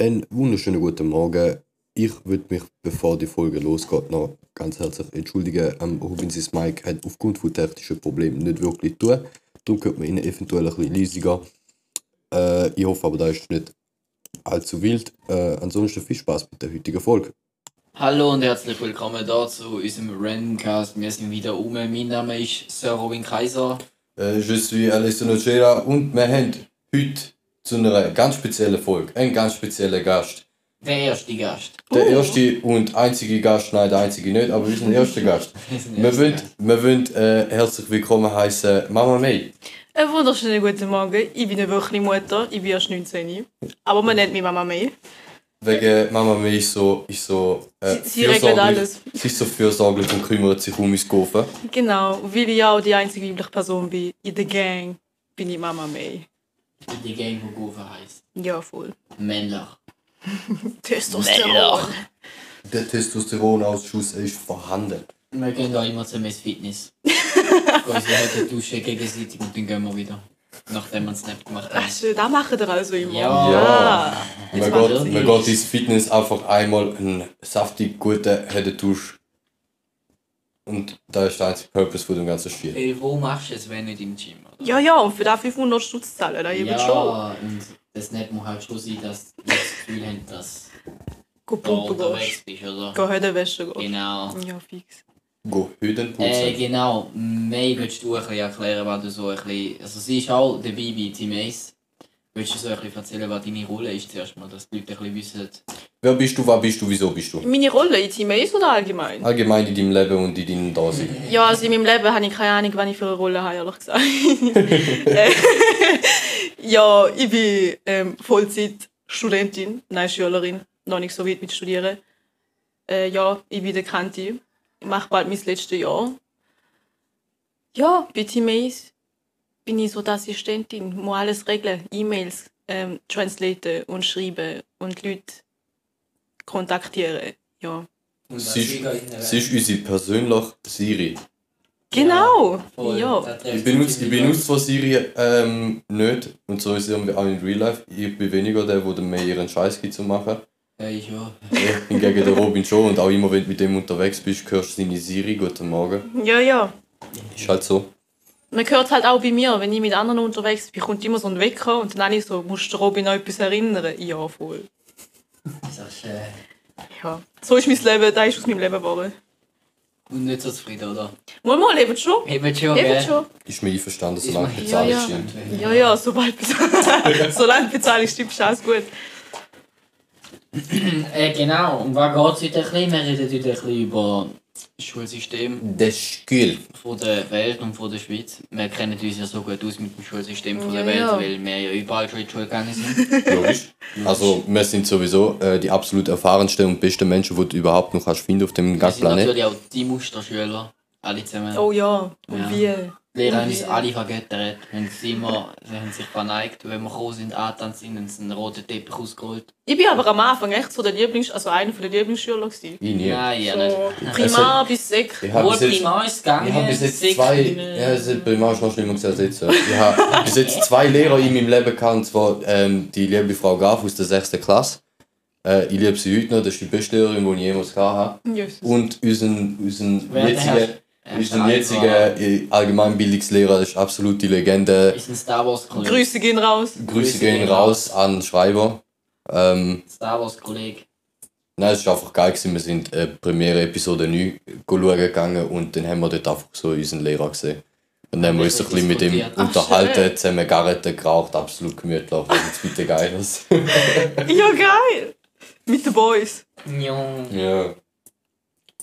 Einen wunderschönen guten Morgen. Ich würde mich, bevor die Folge losgeht, noch ganz herzlich entschuldigen. Ähm, Rubinsis Mike hat aufgrund von technischen Problemen nicht wirklich tun. Darum hört man ihn eventuell ein bisschen leisiger. Äh, ich hoffe aber, das ist nicht allzu wild. Äh, ansonsten viel Spaß mit der heutigen Folge. Hallo und herzlich willkommen da zu unserem Randomcast. Wir sind wieder um. Mein Name ist Sir Robin Kaiser. Äh, je suis Alessio Nocera und wir haben heute zu einer ganz speziellen Folge einen ganz speziellen Gast. Der erste Gast. Der erste und einzige Gast, nein, der einzige nicht, aber wir sind der erste Gast. Wir wollen, wir wollen äh, herzlich willkommen heißen Mama May. Einen wunderschönen guten Morgen. Ich bin eine wirkliche Mutter. Ich bin erst 19. Aber man nennt mich Mama May. Wegen Mama May ist so, ist so äh, Sie- sie regelt alles. Sie ist so fürsorglich und kümmert sich um mein Gofen. Genau. Weil ich auch die einzige weibliche Person bin in der Gang, bin ich Mama May. Die Gang, die Gufa heisst. Ja, voll. Männlich. Testosteron. Der Testosteronausschuss ist vorhanden. Wir gehen da immer zum Fitness. Gehen sie heute duschen gegenseitig und dann gehen wir wieder. Nachdem wir einen Snap gemacht haben. Ach, das machen wir also immer. Ja. Ja. Ah. Man geht, man geht ins Fitness einfach einmal einen saftig guten Headentusch. Und da ist der einzige Purpose von dem ganzen Spiel. Hey, wo machst du es, wenn nicht im Gym? Ja, ja, und für das 500 Stutz zahlen, da eben ja, schon. und das Snap muss halt schon sein, dass wir das Gefühl haben, dass Go du pumpen unterwegs bist, oder? Go heute Wäsche gehen. Genau. Ja, fix. Go Hüden putzen. Äh, genau. May, willst du ein bisschen erklären, was du so ein bisschen... Also sie ist auch dabei bei Team Ace. Willst du so ein bisschen erzählen, was deine Rolle ist zuerst mal, dass die Leute ein bisschen wissen... Wer bist du, was bist du, wieso bist du? Meine Rolle in Team Ace oder allgemein? Allgemein in deinem Leben und in deinem Dasein. Ja, also in meinem Leben habe ich keine Ahnung, was ich für eine Rolle habe, ehrlich gesagt. Ja, ich bin ähm, Vollzeitstudentin, nein, Schülerin, noch nicht so weit mit Studieren. Äh, ja, ich bin der Kanti, ich mache bald mein letztes Jahr. Ja, bei Team Ace bin ich so die Assistentin, muss alles regeln, E-Mails ähm, translaten und schreiben und Leute kontaktieren. Ja. Und Sie ist, sie ist unsere persönliche Siri. Genau, ja. Ich benutze, ich benutze zwar Siri ähm, nicht, und so ist es auch in Real Life. Ich bin weniger der, der mehr ihren Scheiß gibt zu machen. Ja, ich ja. Ich hingegen der Robin schon und auch immer, wenn du mit dem unterwegs bist, hörst du seine Siri, guten Morgen. Ja, ja. Ist halt so. Man hört halt auch bei mir, wenn ich mit anderen unterwegs bin, kommt immer so ein Wecker und dann alle so, musst du Robin an etwas erinnern? Ja, voll. Sagst, äh, Ja. So ist mein Leben, das ist aus meinem Leben geworden. und nicht so zufrieden, oder? Mal, mal, lebt schon. Eben schon, Lebt gell? schon. Ist mir einverstanden, Ist solange die Ja, Zahl ja. stimmt. Ja, ja, sobald. Solange bezahlst, stimmt ist alles gut. Äh, genau. Und was geht es heute ein bisschen? Wir reden heute ein bisschen über das Schulsystem Das Skill. von der Welt und von der Schweiz. Wir kennen uns ja so gut aus mit dem Schulsystem von der Ja, Welt, ja. weil wir ja überall schon in die Schule gegangen sind. Logisch. Also, wir sind sowieso äh, die absolut erfahrensten und besten Menschen, die du überhaupt noch kannst finden auf dem Wir ganzen sind Planet. natürlich auch die Musterschüler. Alle zusammen. Oh ja, und Ja. wie? Die Lehrer haben uns alle vergöttert. Haben sie immer, sie haben sich verneigt. Wenn wir gekommen sind, angetanzt sind, haben sie einen roten Teppich ausgerollt. Ich bin aber am Anfang echt so der Lieblings-, also einer der Lieblingsschüler gewesen. Ich nie. Nein, ja So nicht. Primar bis Sek. Ich habe Wohl bis jetzt, prima ist gegangen. ich hab bis jetzt zwei. Ja, es ist primär ist noch schlimmer als jetzt. Ich habe bis jetzt zwei Lehrer in meinem Leben gehabt, und zwar ähm, die liebe Frau Graf aus der 6. Klasse. Äh, ich liebe sie heute noch, das ist die beste Lehrerin, die ich jemals hatte. Jesus. Und unseren, unseren jetzigen, Unseren Schreiber jetzigen äh, Allgemeinbildungslehrer, das ist absolut die Legende. Ist ein Star Wars Kollege. Grüße gehen raus. Grüße gehen raus an Schreiber. Ähm, Star Wars Kollege. Nein, es war einfach geil. Gewesen. Wir sind äh, Premiere Episode 9 schauen gegangen und dann haben wir dort einfach so unseren Lehrer gesehen. Und dann haben wir uns ein bisschen mit ihm. Ach, unterhalten, schön. zusammen Garreten geraucht, absolut gemütlich. Was jetzt bitte geil ist. Ja, geil. Mit den Boys. Jung. ja.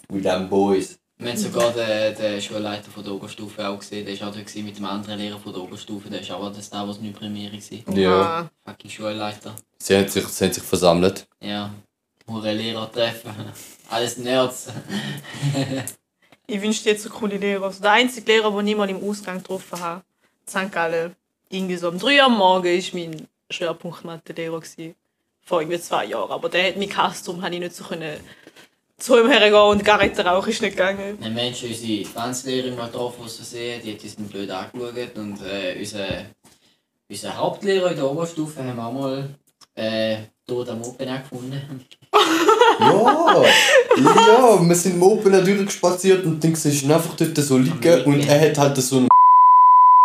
With them boys. Wir haben sogar den, den Schulleiter von der Oberstufe auch gesehen. Der war auch da gewesen mit dem anderen Lehrer von der Oberstufe. Der war auch der Star Wars 9 Premiere. gewesen. Ja. Fucking Schulleiter. Sie haben sich, sie haben sich versammelt. Ja. Hure Lehrer treffen. Alles Nerds. Ich wünschte jetzt so coole Lehrer. Also der einzige Lehrer, den ich mal im Ausgang getroffen habe, St. Gallen, irgendwie so um 3 Uhr am Morgen, war mein Schwerpunkt Mathe-Lehrer. Vor irgendwie zwei Jahren. Aber der hat mich gehasst, darum konnte ich nicht so können zu ihm hergehen und Garrett rauchen ist nicht gegangen. Ein Mensch, unsere Tanzlehrerin mal getroffen, aus Versehen, die hat uns dann blöd angeschaut. Und äh, unser, unser Hauptlehrer in der Oberstufe haben wir auch mal Äh, tot am Open gefunden. Ja, ja, wir sind im Open durchgespaziert und du ihn einfach dort so liegen und er hat halt so einen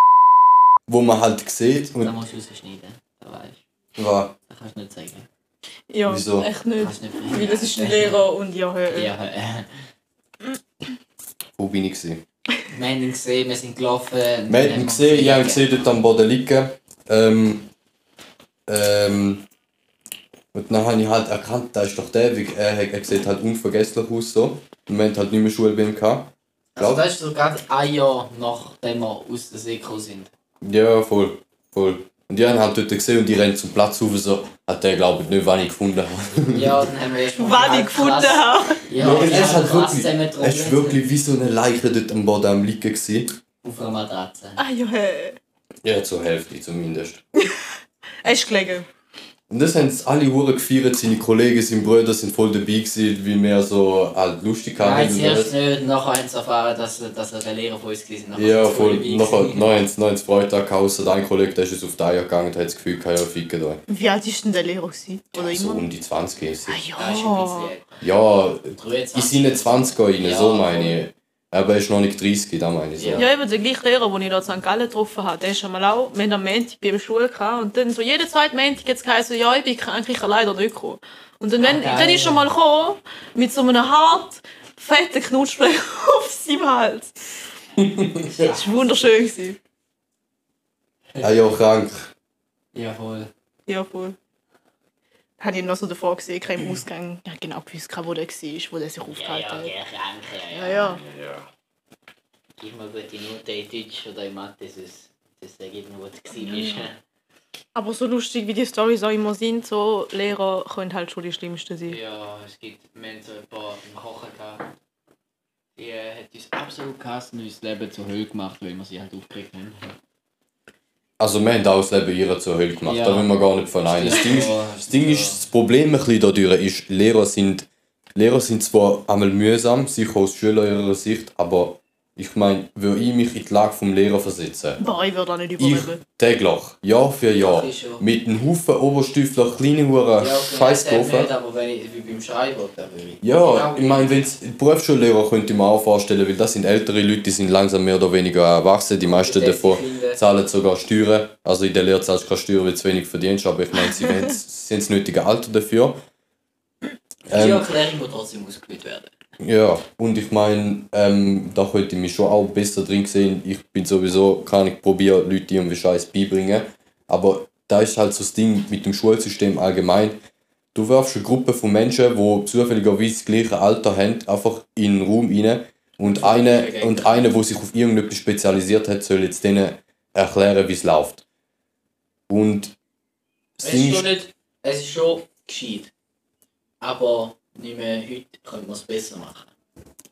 wo man halt sieht Da und musst du rausschneiden. Da weißt du. war Das kannst du nicht sagen. Ja, Wieso? echt nicht. Nicht Weil das ist ein Lehrer und ja, hör. Ja, wo bin ich gewesen? wir haben ihn gesehen, wir sind gelaufen. Wir haben ihn gesehen, ich habe ihn gesehen dort am Boden liegen. Ähm, ähm, und dann habe ich halt erkannt, da ist doch der, weil er, hat- er sieht halt unvergesslich aus so. Und wir hatten halt nicht mehr Schule bei ihm gehabt. Also das ist so gerade ein Jahr nachdem wir aus der See gekommen sind. Ja, voll, voll. Und die haben halt dort gesehen und die rennen zum Platz rauf, so hat der glaube ich nicht, wann ich gefunden habe. Ja, dann haben wir Was ich gefunden habe. Ja, Ja, es ja, ist halt krass wirklich, es ist wirklich wie so eine Leiche dort am Boden am liegen gewesen. Auf einer Matratze. Ah ja, hör. Ja, zur Hälfte zumindest. Er ist gelegen. Und das haben sie alle Hure gefeiert, seine Kollegen, seine Brüder sind voll dabei gewesen, wie wir so halt lustig haben. Nein, zuerst nicht, nachher haben sie erfahren, dass, dass er der Lehrer von uns war. Nachher Ja, sind voll. dabei Nachher, gewesen. nachher nachher haben sie Freitag gehabt, ausser ein Kollege, der ist jetzt auf die Eier gegangen und hat das Gefühl, kein ja, ficken da. Wie alt ist denn der Lehrer? Gewesen? Oder So immer? um die 20 ist. Ah Ja, ist ja. bisschen älter. Ja, 23. in seine 20er rein, Ja, so meine voll. ich. Aber er ist noch nicht 30, da meine ich so. Ja. Ja, eben der gleiche Lehrer, den ich da in St. Gallen getroffen habe, der ist einmal auch, wir haben am Montag bei der Schule gehabt und dann so jeden zweiten Montag jetzt geheißen, ja, ich bin krank, ich kann leider nicht kommen. Und dann, wenn, Ah, geil. dann ist er mal gekommen, mit so einem hart, fetten Knutschblech auf seinem Hals. Das war wunderschön. Gewesen. Ah ja, krank. Ja, voll. Ja, ich ihn noch so davor gesehen, kein im Ausgang. Ja, genau gewusst, wo der war, wo der sich Ja, aufgehalten ja, hat. ja, krank, Ja, ja. Gib mir gute Note in Deutsch oder in Mathe, sonst das sage ich nur, was gewesen ist. Aber so lustig wie die Storys auch immer sind, so Lehrer können halt schon die schlimmsten sein. Ja, es gibt, wir haben so ein paar im Kochen gehabt. Die äh, hat uns absolut gehasst und uns das Leben zur Hölle gemacht, weil wir sie halt aufgeregt haben. Also wir haben auch das Leben ihrer zur Hölle gemacht, Ja. da will man gar nicht verneinen. Das Ding, ist, das Ding ist, das Problem ein bisschen dadurch ist, Lehrer sind, Lehrer sind zwar einmal mühsam, sicher aus Schüler ihrer Sicht, aber ich meine, würde ich mich in die Lage vom Lehrer versetzen, Boah, ich würde auch nicht ich überleben. täglich, Jahr für Jahr, schon. mit einem Haufen Oberstüfler, kleine Huren, Ja, Scheißgruppen. nicht, aber wenn ich wie beim Schreiben, würde ich. Ja, Genau ich meine, wenn's Berufsschullehrer könnte ich mir auch vorstellen, weil das sind ältere Leute, die sind langsam mehr oder weniger erwachsen. Die meisten Die davon zahlen sogar Steuern. Also in der Lehre zahlst du keine Steuern, weil du zu wenig verdienst, aber ich meine, sie haben das nötige Alter dafür. Die Ähm, Erklärung muss trotzdem ausgeführt werden. Ja, und ich meine, ähm, da könnte ich mich schon auch besser drin sehen. Ich bin sowieso, kann ich probieren, Leute irgendwie Scheiß beibringen. Aber da ist halt so das Ding mit dem Schulsystem allgemein. Du wirfst eine Gruppe von Menschen, die zufälligerweise das gleiche Alter haben, einfach in einen Raum rein. Und einer, und einer, der sich auf irgendetwas spezialisiert hat, soll jetzt denen erklären, wie es läuft. Und Es ist, schon nicht, es ist schon gescheit. Aber nicht mehr heute könnte man es besser machen.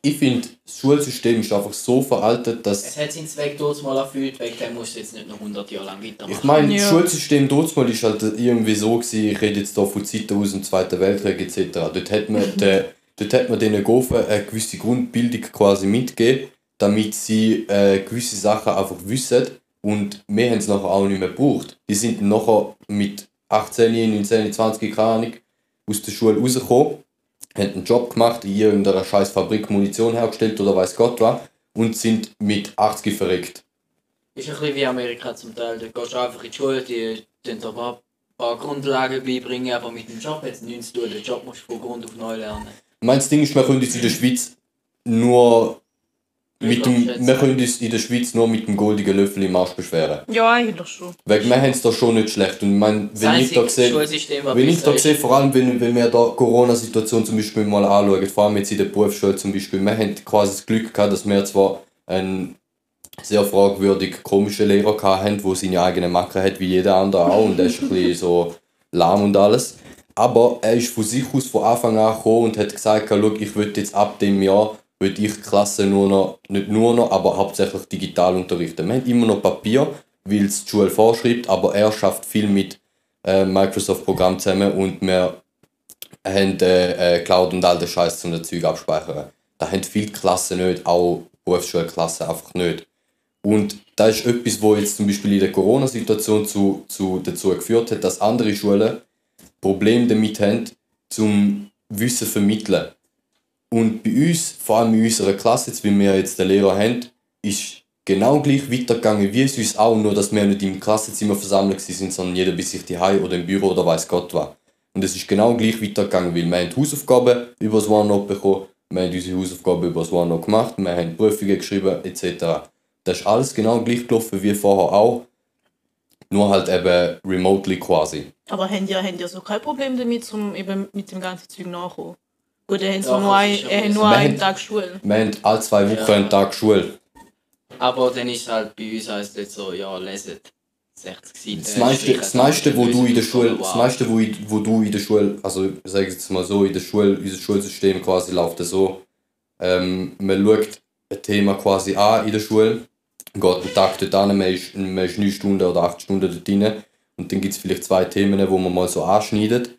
ich finde, das Schulsystem ist einfach so veraltet, dass Es hat seinen Zweck dort mal erfüllt, wegen dem musst du jetzt nicht noch 100 Jahre lang weitermachen. Ich meine, das Ja. Schulsystem dort mal ist halt irgendwie so gewesen, ich rede jetzt da von Zeiten aus dem Zweiten Weltkrieg etc. Dort hat man, den, dort hat man den Gofen eine gewisse Grundbildung quasi mitgegeben, damit sie äh, gewisse Sachen einfach wissen und wir haben es nachher auch nicht mehr gebraucht. Die sind dann nachher mit 18, 19, 20, keine Ahnung, aus der Schule rausgekommen, haben einen Job gemacht, in irgendeiner scheiß Fabrik Munition hergestellt oder weiß Gott was und sind mit 80 verreckt. Ist ein bisschen wie Amerika zum Teil. Da gehst du einfach in die Schule, die tun dir ein paar, paar Grundlagen beibringen, aber mit dem Job es nichts zu tun. Den Job musst du von Grund auf neu lernen. Mein Ding ist, wir können uns in der Schweiz nur mit dem, wir können uns in der Schweiz nur mit dem goldigen Löffel im Arsch beschweren. Ja, eigentlich schon. Weil wir haben es da schon nicht schlecht. Und ich mein, Das wenn ich da sehe, wenn ich da sehe, vor allem wenn, wenn wir da die Corona-Situation zum Beispiel mal anschauen, vor allem jetzt in der Berufsschule zum Beispiel, wir haben quasi das Glück gehabt, dass wir zwar einen sehr fragwürdig komischen Lehrer gehabt haben, der seine eigenen Macken hat, wie jeder andere auch, und der ist ein bisschen so lahm und alles. Aber er ist von sich aus von Anfang an gekommen und hat gesagt, schau, ich will jetzt ab dem Jahr will ich die Klasse nur noch, nicht nur noch, aber hauptsächlich digital unterrichten. Wir haben immer noch Papier, weil es die Schule vorschreibt, aber er schafft viel mit äh, Microsoft-Programm zusammen und wir haben äh, äh, Cloud und all den Scheiß zum Zeug abspeichern. Da haben viele Klassen nicht, auch Berufsschulklassen einfach nicht. Und das ist etwas, wo jetzt zum Beispiel in der Corona-Situation zu, zu, dazu geführt hat, dass andere Schulen Probleme damit haben, zum Wissen vermitteln. Und bei uns, vor allem in unserer Klasse, jetzt, wie wir jetzt den Lehrer haben, ist genau gleich weitergegangen wie es uns auch, nur dass wir nicht im Klassenzimmer versammelt sind, sondern jeder bei sich daheim oder im Büro oder weiß Gott was. Und es ist genau gleich weitergegangen, weil wir haben Hausaufgaben über das OneNote bekommen, wir haben unsere Hausaufgaben über das OneNote gemacht, wir haben Prüfungen geschrieben etc. Das ist alles genau gleich gelaufen wie vorher auch, nur halt eben remotely quasi. Aber haben die, haben die so kein Problem damit, um eben mit dem ganzen Zeug nachzukommen? Gut, ihr habt Doch, nur, ein, ja so. nur Wir einen haben- Tag Schule. Wir haben alle zwei Wochen Ja. einen Tag Schule. Aber dann ist halt bei uns heisst es so, ja, leset 60 Seiten. Das meiste, das meiste, wo du in der Schule, Wow. das meiste, wo, ich- wo du in der Schule, also ich sage jetzt mal so, in der Schule, unser Schulsystem quasi läuft so, ähm, man schaut ein Thema quasi an in der Schule, geht einen Tag dort an, man ist, man ist 9 Stunden oder 8 Stunden dort drin und dann gibt es vielleicht zwei Themen, wo man mal so anschneidet.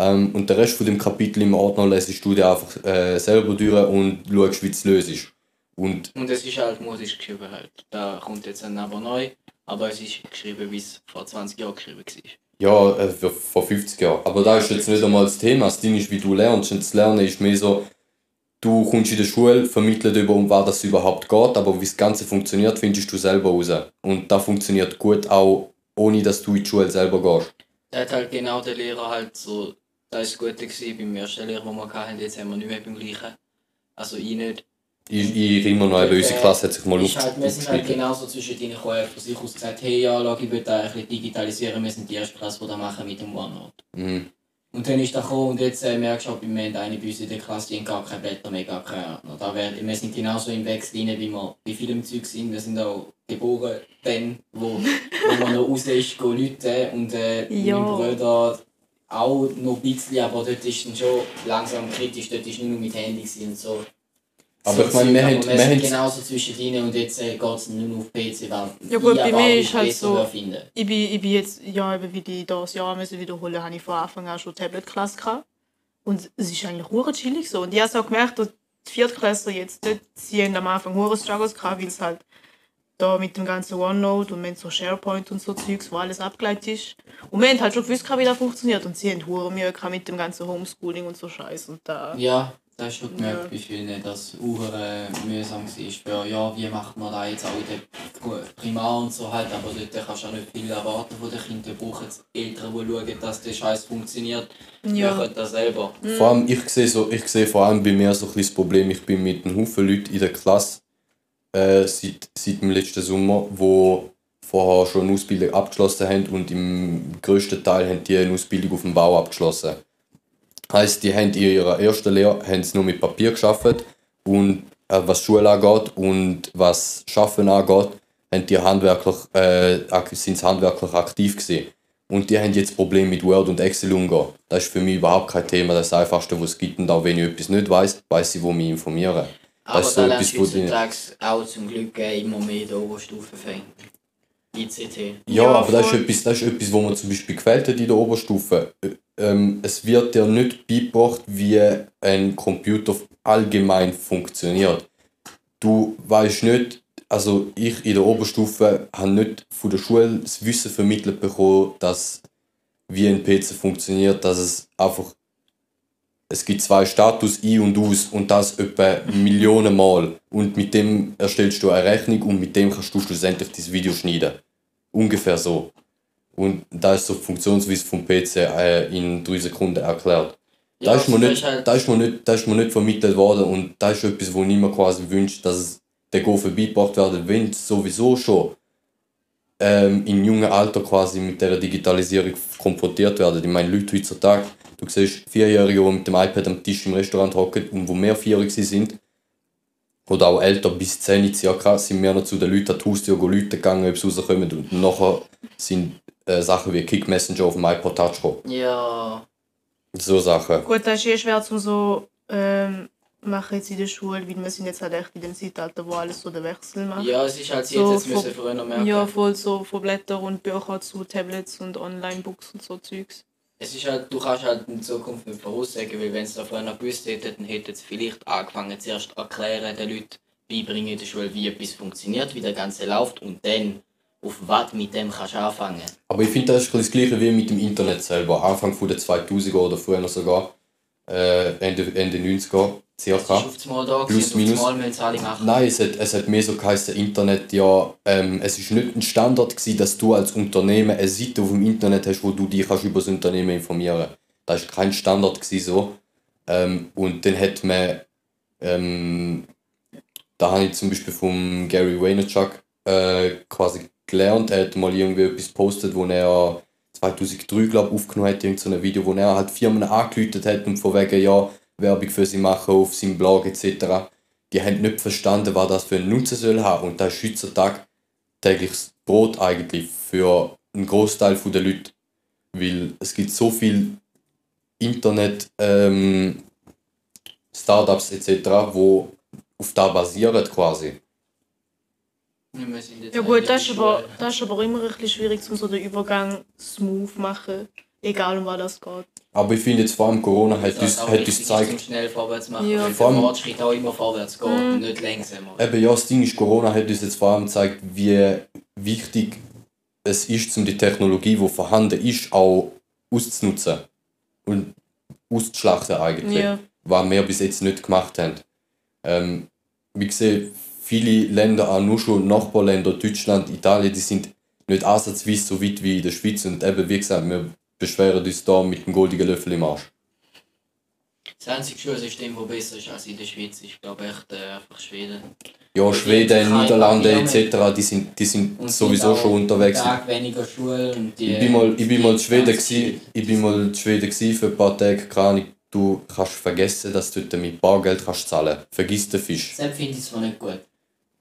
Ähm, und den Rest von dem Kapitel im Ordner lässt du dir einfach äh, selber durch und schaust, wie du es löst. Und Und es ist halt modisch geschrieben halt. Da kommt jetzt ein aber neu, aber es ist geschrieben, wie es vor 20 Jahren geschrieben war. Ja, äh, vor 50 Jahren. Aber da ist jetzt nicht einmal das Thema. Das Ding ist, wie du lernst. Und das Lernen ist mehr so, du kommst in der Schule, vermittelt über, um was das überhaupt geht, aber wie das Ganze funktioniert, findest du selber raus. Und das funktioniert gut auch, ohne dass du in die Schule selber gehst. Da hat halt genau der Lehrer halt so, das war das Gute beim ersten Lehrer, den wir hatten, jetzt haben wir nicht mehr beim gleichen. Also ich nicht. Ich, ich erinnere noch, eben, unsere Klasse hat sich mal Ist halt, wir sind halt genauso zwischen denen gekommen, von sich aus gesagt, hey ja, schau, ich will da ein bisschen digitalisieren, wir sind die erste Klasse, die das machen mit dem OneNote. Mhm. Und dann ist er gekommen und jetzt äh, merkst du, wir haben eine bei uns in der Klasse, die haben gar keine Blätter mehr, gar keine Ordner. Da wär, wir sind genauso im Wechsel rein, wie wir bei vielem Zeug sind. Wir sind auch geboren dann, wo, wo man noch raus ist, gehen Leute und äh, Ja. mein Bruder auch noch ein bisschen, aber dort ist dann schon langsam kritisch, dort ist nur noch mit Handy und so. Aber So ich meine, wir haben- wir sind genauso zwischen ihnen und jetzt äh, geht es nur noch auf PC, weil Ja gut, ich bei mir ist halt so- finden. Ich bin, ich bin jetzt, ja, eben wie die das Jahr müssen wiederholen, habe ich von Anfang an schon Tablet-Klasse gehabt. Und es ist eigentlich hure chillig so. Und ich habe es auch gemerkt, dass die Viertklässler jetzt dort, sie haben am Anfang hure Struggles gehabt, weil es halt da mit dem ganzen OneNote und wir haben so SharePoint und so Zeugs, wo alles abgeleitet ist. Und wir haben halt schon gewusst, wie das funktioniert. Und sie haben hure Mühe mit dem ganzen Homeschooling und so Scheiß. Und da, Ja, das hast du schon gemerkt, Ja. wie vielen das uhr mühsam war. Für, ja, wie macht man das jetzt auch in der Primar und so halt, aber dort kannst du auch nicht viel erwarten von den Kindern. Die brauchen Eltern, die schauen, dass der Scheiß funktioniert. Ja. Machen das selber. Vor allem, ich sehe, so, ich sehe vor allem bei mir so ein bisschen das Problem, ich bin mit einem Haufen Leuten in der Klasse äh, seit, seit dem letzten Sommer, wo vorher schon eine Ausbildung abgeschlossen haben und im grössten Teil haben die eine Ausbildung auf dem Bau abgeschlossen. Heißt, die haben in ihrer ersten Lehre haben nur mit Papier geschafft und äh, was Schule angeht und was Schaffen angeht, haben die handwerklich, äh, sind sie handwerklich aktiv gewesen. Und die haben jetzt Probleme mit Word und Excel umgehen. Das ist für mich überhaupt kein Thema. Das ist das Einfachste, was es gibt. Und auch wenn ich etwas nicht weiß, weiß ich, wo mich informieren. Aber da etwas, du wo die- heutzutage auch zum Glück äh, immer mehr in der Oberstufe fängt. ICT. Ja, Ja, aber das ist, etwas, das ist etwas, wo man zum Beispiel gefällt hat in der Oberstufe. Ä- Ähm, es wird dir nicht beigebracht, wie ein Computer allgemein funktioniert. Du weißt nicht, also ich in der Oberstufe habe nicht von der Schule das Wissen vermittelt bekommen, dass wie ein PC funktioniert, dass es einfach es gibt zwei Status ein und aus und das etwa Millionen Mal und mit dem erstellst du eine Rechnung und mit dem kannst du schlussendlich das Video schneiden. Ungefähr so. Und da ist so die Funktionsweise vom PC äh, in drei Sekunden erklärt. Ja, da, ist mir nicht, das halt- da, ist mir nicht, da ist mir nicht vermittelt worden und da ist etwas, wo mir quasi wünsche, dass es der Go vorbeigebracht wird, wenn es sowieso schon ähm, im jungen Alter quasi mit der Digitalisierung konfrontiert werden. Ich meine, Leute heutzutage, du siehst Vierjährige, die mit dem iPad am Tisch im Restaurant hocken und wo mehr vierjährig sie sind, oder auch älter, bis 10 circa, sind wir noch zu den Leuten an die Haustür Leute gegangen, ob sie rauskommen. Und nachher sind äh, Sachen wie Kick Messenger auf dem iPod Touch gekommen. Ja, So Sachen. Gut, das ist eh schwer zum so ähm, machen jetzt in der Schule, weil wir sind jetzt halt echt in dem Zeitalter, wo alles so den Wechsel macht. ja, es ist halt So jetzt von- müssen früher noch merken. Ja, voll so von Blätter und Bücher zu Tablets und Online-Books und so Zeugs. Es ist halt, du kannst halt in Zukunft nicht voraussagen, weil wenn es da vorher noch gewusst hätten, dann hätten sie vielleicht angefangen, zuerst erklären, den Leuten beibringen in der Schule, wie etwas funktioniert, wie der Ganze läuft und dann auf was du mit dem kannst anfangen Aber ich finde, das ist das gleiche wie mit dem Internet selber. Anfang der 2000er oder früher sogar, äh, Ende, Ende 90er, Es ist circa. das Mal da Plus, gewesen minus. Mal alle machen. Nein, es hat, es hat mehr so geheißen, Internet, ja, ähm, es ist nicht ein Standard gewesen, dass du als Unternehmen eine Seite auf dem Internet hast, wo du dich kannst über das Unternehmen informieren Das war kein Standard gewesen, so. Ähm, und dann hat man, ähm, da habe ich zum Beispiel vom Gary Vaynerchuk äh, quasi gelernt, er hat mal irgendwie etwas gepostet, wo er 2003, glaube aufgenommen hat, irgend so Video, wo er halt Firmen angeläutet hat und von wegen, ja, Werbung für sie machen auf seinem Blog etc die haben nicht verstanden, was das für einen Nutzen soll haben. Und das ist heutzutage tägliches Brot eigentlich für einen Großteil der Leute. Weil es gibt so viel Internet, ähm, Startups etc., wo auf da basieren quasi. Ja gut, das ist, aber, das ist aber immer ein bisschen schwierig, um so den Übergang smooth machen. Egal um was das geht. Aber ich finde jetzt vor allem Corona hat Das uns, hat uns gezeigt, schnell vorwärts machen, Ja. weil Vor der Fortschritt auch immer vorwärts geht Mhm. und nicht langsamer. Eben, ja, das Ding ist, Corona hat uns jetzt vor allem gezeigt, wie wichtig es ist, um die Technologie, die vorhanden ist, auch auszunutzen und auszuschlachten eigentlich. Ja. Was wir bis jetzt nicht gemacht haben. Ähm, wie sehen, viele Länder, auch nur schon Nachbarländer, Deutschland, Italien, die sind nicht ansatzweise so weit wie in der Schweiz und eben, wie gesagt, wir beschweren uns da mit dem goldigen Löffel im Arsch. Das einzige Schulsystem, das besser ist als in der Schweiz, ist glaube ich echt, äh, einfach Schweden. Ja, die Schweden, Niederlande etc., die sind, die sind Und sowieso auch schon unterwegs. Tag weniger Schule und die, Ich bin mal, ich bin mal in die Schweden, ganze gsi, ich bin mal in Schweden gsi für ein paar Tage. Keine du kannst vergessen, dass du mit Bargeld kannst zahlen Vergiss den Fisch. Selbst finde ich es zwar nicht gut.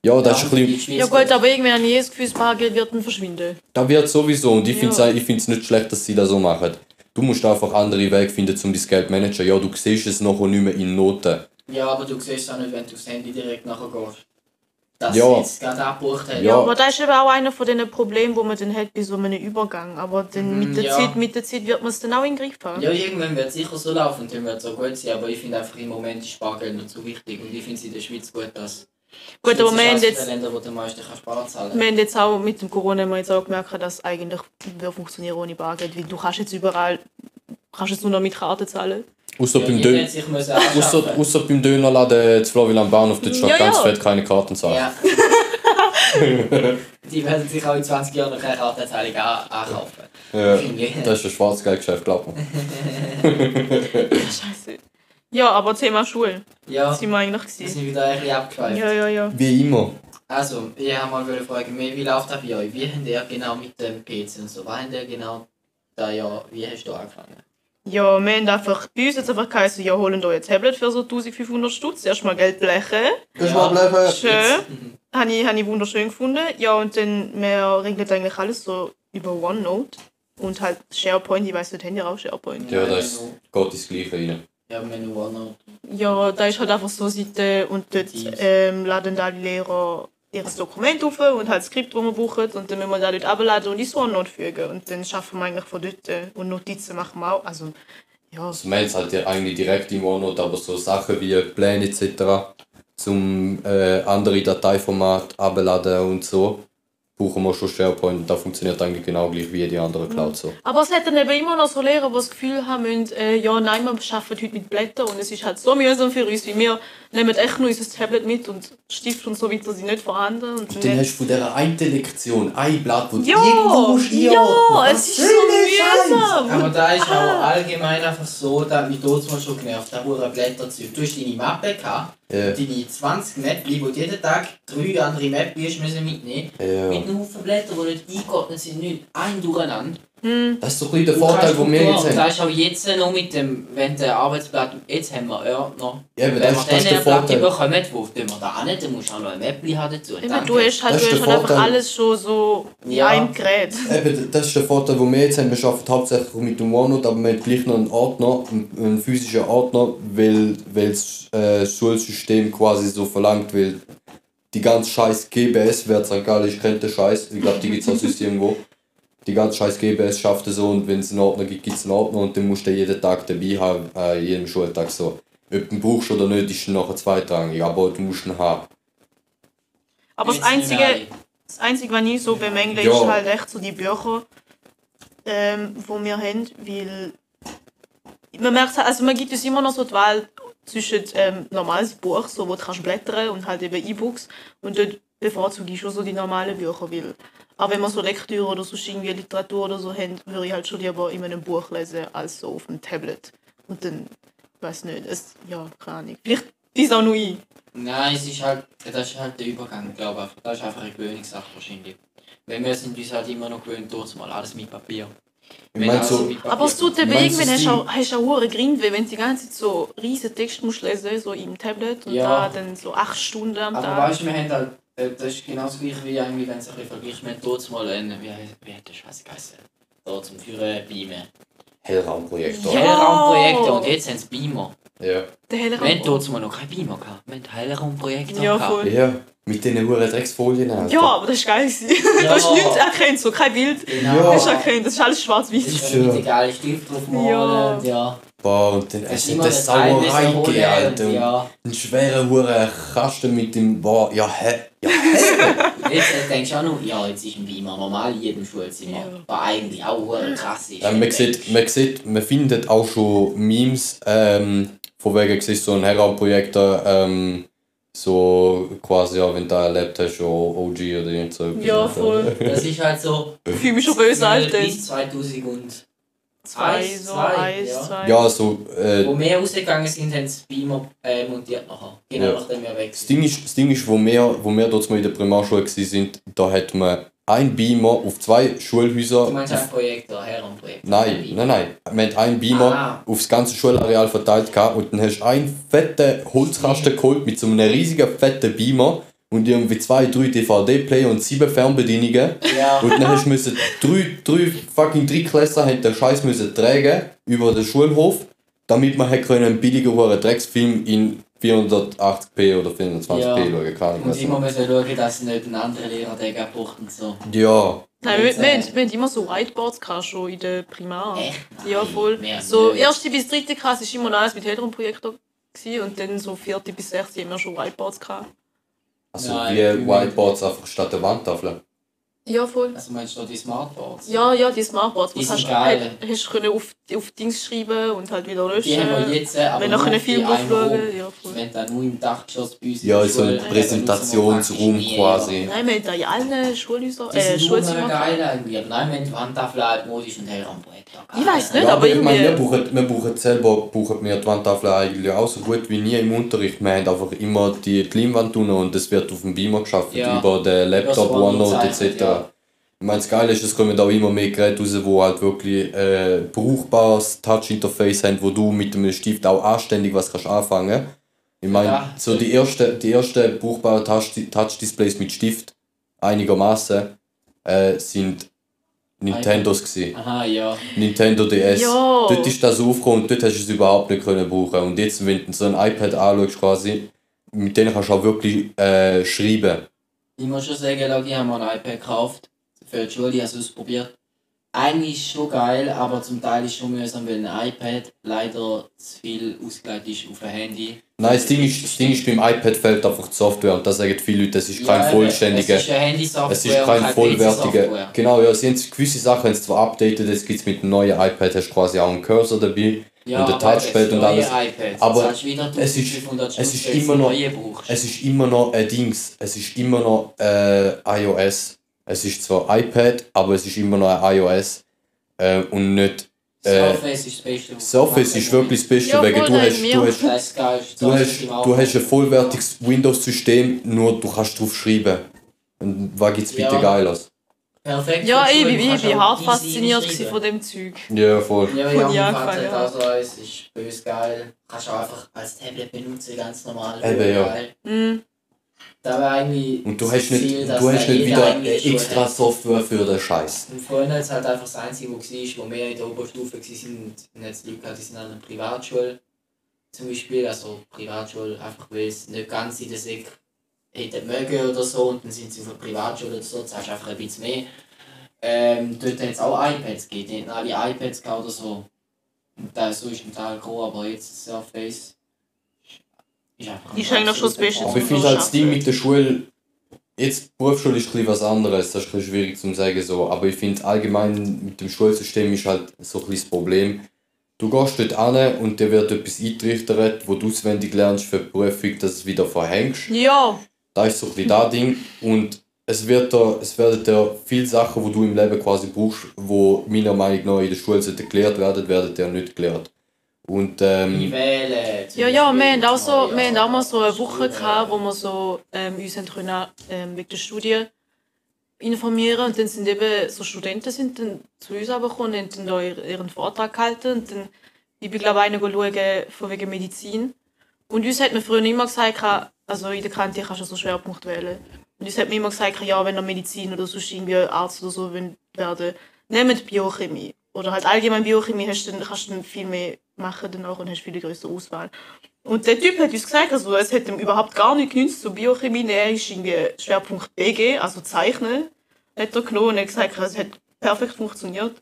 Ja, das ist ein Ja, bisschen, die Ja gut, aber irgendwie habe ich das Gefühl, das Bargeld wird dann verschwinden. da wird sowieso. Und ich Ja. finde es ich find's nicht schlecht, dass sie das so machen. Du musst einfach andere Wege finden, um dein Geld zu managen. Ja, du siehst es nachher nicht mehr in Noten. Ja, aber du siehst es auch nicht, wenn du aufs Handy direkt nachher gehst. Dass Ja. sie jetzt gerade abgebucht hat. Ja. Aber das ist eben auch einer von den Problemen, wo man dann hat bei so einem Übergang. Aber dann mit, der ja. Zeit, mit der Zeit wird man es dann auch in den Griff haben. Ja, irgendwann wird es sicher so laufen und dann wird es auch gut sein, aber ich finde einfach im Moment ist Bargeld noch zu wichtig und ich finde es in der Schweiz gut, dass Gut, aber wir ist haben jetzt, Länder, wo du am meisten kannst Bar zahlen wir haben jetzt auch mit dem Corona haben wir jetzt auch gemerkt, dass es eigentlich funktionieren ohne Bargeld. Weil du kannst jetzt überall kannst jetzt nur noch mit Karte zahlen. Außer Ja, beim, Dön ausser, ausser beim Dönerladen zu Florian Bahnhof, dort steht Ja, ganz ja. fett keine Karten zahlen. Ja. Die werden sich auch in 20 Jahren noch keine Kartenzahlung an ankaufen. Ja, ich. das ist ein Schwarzgeldgeschäft, glaub mir. Scheiße. Ja, aber Thema Schule. Ja, Das sind wir eigentlich wir gewesen. sind wieder ein bisschen abgeschweift. Ja, ja, ja. Wie immer. Also, ich habe mal eine Frage, wie wie läuft das bei euch? Wie habt ihr genau mit dem PC und so? Was habt ihr genau da ja, wie hast du angefangen? Ja, wir haben einfach bei uns jetzt einfach geheißen, ja, holen euch ein Tablet für so 1500 Stutz. Erstmal Geld blechen. Kannst Ja. mal bleiben? Schön. Habe ich, habe ich wunderschön gefunden. Ja, und dann, wir regeln eigentlich alles so über OneNote. Und halt SharePoint, ich weiß nicht, haben ihr auch SharePoint? Ja, das ist, geht ins Gleiche rein. Ja, Menü OneNote. Ja, da ist halt einfach so eine Seite und dort ähm, laden da die Lehrer ihr Dokument auf und halt das Skript, das wir brauchen. Und dann müssen wir das dort abladen und ins OneNote fügen. Und dann schaffen wir eigentlich von dort. äh, Und Notizen machen wir auch. Also, ja, Also Mails halt ja eigentlich direkt im OneNote, aber so Sachen wie Pläne etc. zum äh, andere Dateiformat abladen und so, brauchen wir schon SharePoint. Das funktioniert eigentlich genau gleich wie die andere Cloud so. Aber es hat dann eben immer noch so Lehrer, die das Gefühl haben, müssen, äh, ja, nein, wir arbeiten heute mit Blättern und es ist halt so mühsam für uns, wie wir nehmen echt nur unser Tablet mit und Stift und so weiter sind nicht vorhanden. Und Dann hast du von dieser einen Lektion ein Blatt, wo du ja, irgendwo musst ja, einordnen. es ist so mühsam. Aber da ist auch allgemein einfach so, dass mich dort mal schon genervt, da wurde Blätterzeug. Du hast deine Mappe gehabt, Ja. deine 20 Mäppli, wo du jeden Tag drei andere müssen mitnehmen. Ja. Mit einem Haufen Blätter, die nicht eingeordnet sind, nicht ein durcheinander. Das ist so ein der Vorteil, den wir jetzt haben. das ist auch jetzt noch mit dem, wenn der Arbeitsblatt, jetzt haben wir Ordner. Eben, wenn das wir ist- das ist dann der ein Blatt Vorteil. bekommen, wo wir da nicht, dann musst du auch noch ein Mäppli haben dazu. Eben, Danke. du hast halt, Das du hast halt einfach Vorteil. alles schon so Ja. einem Gerät. Eben, das ist der Vorteil, den wir jetzt haben. Wir arbeiten hauptsächlich mit dem OneNote, aber wir haben gleich noch einen Ordner, einen, einen physischen Ordner, weil, weil das äh, Schulsystem quasi so verlangt, weil die ganze scheiß GBS, wer St. Gallen ist, kennt den Scheiß. Ich glaube, die gibt es auch sonst irgendwo. Die ganze scheiß GBS schafft es so und wenn es einen Ordner gibt, gibt es einen Ordner und den musst du jeden Tag dabei haben, äh, jeden Schultag so. Ob du brauchst oder nicht, ist dann nachher zweitrangig, aber du musst ihn haben. Aber das Einzige. Das Einzige, was ich so bemängle, Ja. ist halt echt so die Bücher, ähm, die wir haben, weil man merkt, halt- also man gibt uns immer noch so die Wahl zwischen ähm, normales Buch, so, wo du kannst blättern und halt eben E-Books und dort bevorzuge ich schon so die normalen Bücher, weil auch wenn wir so Lektüre oder so irgendwie Literatur oder so haben, würde ich halt schon lieber in einem Buch lesen, als so auf dem Tablet. Und dann, ich weiß nicht, es, ja, keine Ahnung. Vielleicht ist auch nur ich. Nein, es ist halt, das ist halt der Übergang, glaube ich. Das ist einfach eine Gewöhnungssache wahrscheinlich. Weil wir sind uns halt immer noch gewöhnt, dort mal alles mit Papier. Ich meine so, Aber es tut dir Du weh, wenn hast du hast auch hohe Grindweh, wenn du die ganze Zeit so riesen Text musst lesen, so im Tablet und Ja. da dann so acht Stunden am Aber Tag. weißt du, wir haben halt, das ist genau das gleiche wie irgendwie, wenn es ein bisschen vergleicht, wir haben dort mal einen, wie, heißt- wie hat der Scheiße geheißen? Da zum Führen Beamen. Hellraumprojektor. Ja. Hellraumprojekte und jetzt haben sie Beamer. Ja. Der helle Wir haben dort mal noch keinen Beamer gehabt. Wir haben Hellraumprojekte Ja, gehabt. voll. Ja, mit diesen huren Drecksfolien. Alter. Ja, aber das war geil. Ja. Du hast nichts erkannt, so kein Bild. Genau. Ja. Hast erkannt, das ist alles Das schwarz-weiß. ist Ja. mit geile Stift drauf malen Ja. ja. Boah, und dann eine der Teil Sauerei gegeben, Alter. und Und Ja. Ein schwerer huren Kasten mit dem, boah, ja, hä? Ja, Jetzt äh, denkst du auch noch, ja, jetzt ist ein Beamer normal in jedem Schulzimmer. Ja. Was eigentlich auch hure krass ist. Ja, man, sieht, man sieht, man findet auch schon Memes, ähm, von wegen es so ein Hellraumprojektor, ähm, so quasi, ja, wenn du da erlebt hast, ja, OG oder irgend so. Ja, voll. Das ist halt so. Ich fühle mich schon böse, Alter. Bis 2000 Zwei, so eins, ja. zwei. Ja, so, äh, Wo wir rausgegangen sind, haben sie Beamer äh, montiert nachher. Genau Ja. nachdem wir weg das sind. Ding ist, das Ding ist wo, wir, wo wir dort mal in der Primarschule waren, da hat man ein Beamer auf zwei Schulhäuser. Du meinst ein Projektor, Herrenprojektor? Nein, nein, nein. Wir haben einen Beamer Ah. aufs ganze Schulareal verteilt gehabt und dann hast du einen fetten Holzkasten geholt mit so einem riesigen fetten Beamer und irgendwie zwei, drei DVD-Player und sieben Fernbedienungen. Ja. Und dann müssen drei, drei fucking Drittklässler haben den Scheiß müssen tragen über den Schulhof, damit man hätte können einen billigen hohen Drecksfilm in 480p oder 420p Ja. schauen kann. Und immer müssen schauen, dass nicht ein anderer Lehrer den abbucht und so. Ja, Nein, wir, wir, haben- wir haben immer so Whiteboards schon in der Primar. Echt? Ja, voll. So, erste bis dritte Klasse war immer noch alles mit Hellraumprojektor. Und dann so vierte bis sechste haben wir schon Whiteboards gehabt. Also Nein, wie ich- Whiteboards einfach statt der Wandtafel. Ja, voll. Also meinst du da die Smartboards? Ja, ja, die Smartboards. Die sind hast, geil. hast, hast du können auf, auf Dings schreiben und halt wieder löschen. Die haben wir jetzt, äh, aber Wenn nachher nur einen Film einen aufschauen. Ja, voll. Wenn dann nur im Dachgeschoss bei uns in Ja, der so ein Präsentationsraum wir quasi. Nein, wir haben da in allen Schulhäusern, äh, nur gehabt. geil nein, wir haben die Wandtafel altmodisch und Hellraumprojektor. Ich weiss nicht. Ja, aber aber ich meine, wir brauchen, wir brauchen selber brauchen wir die Wandtafel eigentlich auch so gut wie nie im Unterricht. Wir haben einfach immer die, Leinwand und es wird auf dem Beamer geschafft, Ja. über den Laptop, OneNote etc. ja. Ich meine, das Geile ist, es kommen auch immer mehr Geräte raus, die halt wirklich äh, brauchbares Touch-Interface haben, wo du mit dem Stift auch anständig was kannst anfangen Ich meine, Ja. so die ersten die erste brauchbaren Touch- Touch-Displays mit Stift, einigermaßen, äh, sind Nintendos gewesen. Aha, ja. Nintendo DS. Ja. Dort ist das aufgekommen und dort hast du es überhaupt nicht können brauchen. Und jetzt, wenn du so ein iPad anschaust, quasi, mit denen kannst du auch wirklich äh, schreiben. Ich muss schon sagen, Logi, haben wir ein iPad gekauft. Für Schule, habe es ausprobiert. Eigentlich ist schon geil, aber zum Teil ist es schon mühsam, weil ein iPad leider zu viel ausgelegt ist auf ein Handy. Nein, das Ding ist, das Ding ist beim iPad fehlt einfach die Software und das sagen viele Leute, das ist kein Ja, vollständiger. Es ist eine Handy-Software Es ist kein vollwertiger. Genau, ja, sie haben gewisse Sachen haben sie zwar updated, jetzt gibt es mit dem neuen iPad hast du quasi auch einen Cursor dabei Ja, und ein Touchpad und alles. iPad, Aber es ist- 1500 es ist immer noch-. Es ist immer noch ein Dings, es ist immer noch äh, iOS. Es ist zwar iPad, aber es ist immer noch ein iOS äh, und nicht. Äh, Surface ist das Beste. Surface ist wirklich das Beste, Ja, wegen du hast, du hast, Das du hast, du hast ein vollwertiges Windows-System, nur du kannst drauf schreiben. Und was gibt's bitte Ja. Geiles? Perfekt. Ja, ich, ich, ich bin hart fasziniert gewesen von dem Zeug. Ja, voll. Ja, Von ja, mein Jahr Vater angefangen, hat auch so eins, ist bös geil. Kannst du auch einfach als Tablet benutzen, ganz normal. Eben, ja. Geil. Mhm. Da war eigentlich Und du das hast nicht, Ziel, dass du hast nicht wieder extra hat. Software für den Scheiß. Und vorhin es halt einfach das Einzige, was war, wo wir in der Oberstufe waren, und jetzt Leute gehabt, die sind an einer Privatschule zum Beispiel, also Privatschule, einfach weil es nicht ganz in der Sek hätten mögen oder so, und dann sind sie auf einer Privatschule oder so, zahlst du einfach ein bisschen mehr. Ähm, dort hat es auch iPads gegeben, die hatten alle iPads oder so. Und da so ist ein Teil gekommen, aber jetzt Surface ein Ist eigentlich schon das Beste Aber ich finde halt das Ding mit der Schule jetzt Berufsschule ist ein bisschen was anderes, das ist ein schwierig zu sagen so, aber ich finde allgemein mit dem Schulsystem ist halt so ein das Problem. Du gehst dort an und dir wird etwas eingetrichtert, wo du auswendig lernst für die Prüfung, dass du es wieder verhängst. Ja, Das ist so ein bisschen das Ding. Und es, wird da, es werden da viele Sachen, die du im Leben quasi brauchst, die meiner Meinung nach in der Schule sollten gelehrt werden, werden dir nicht gelehrt. Und ähm, ja, ja, wir haben auch, so, wir haben auch mal so eine. Woche gehabt, wo wir so, ähm, uns haben können, ähm, wegen der Studie informieren. Und dann sind eben so Studenten sind dann zu uns aber gekommen und haben dann da ihren, Vortrag gehalten. Und dann ich bin glaube ich einer schauen von wegen Medizin. Und uns hat man früher immer gesagt, also in der Kante kannst du so Schwerpunkt wählen. Und uns hat man immer gesagt, ja wenn ihr Medizin oder sonst irgendwie Arzt oder so werden, nehmt Biochemie. Oder halt allgemein Biochemie hast du dann, kannst du dann viel mehr machen danach und hast viel größere Auswahl. Und der Typ hat uns gesagt, also es hat ihm überhaupt gar nicht genützt, so Biochemie, er ist irgendwie Schwerpunkt BG, also Zeichnen, hat er genommen und hat gesagt, es hat perfekt funktioniert.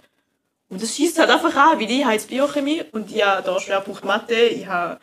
Und das schießt halt einfach an, weil ich habe Biochemie und ich habe da Schwerpunkt Mathe, ich habe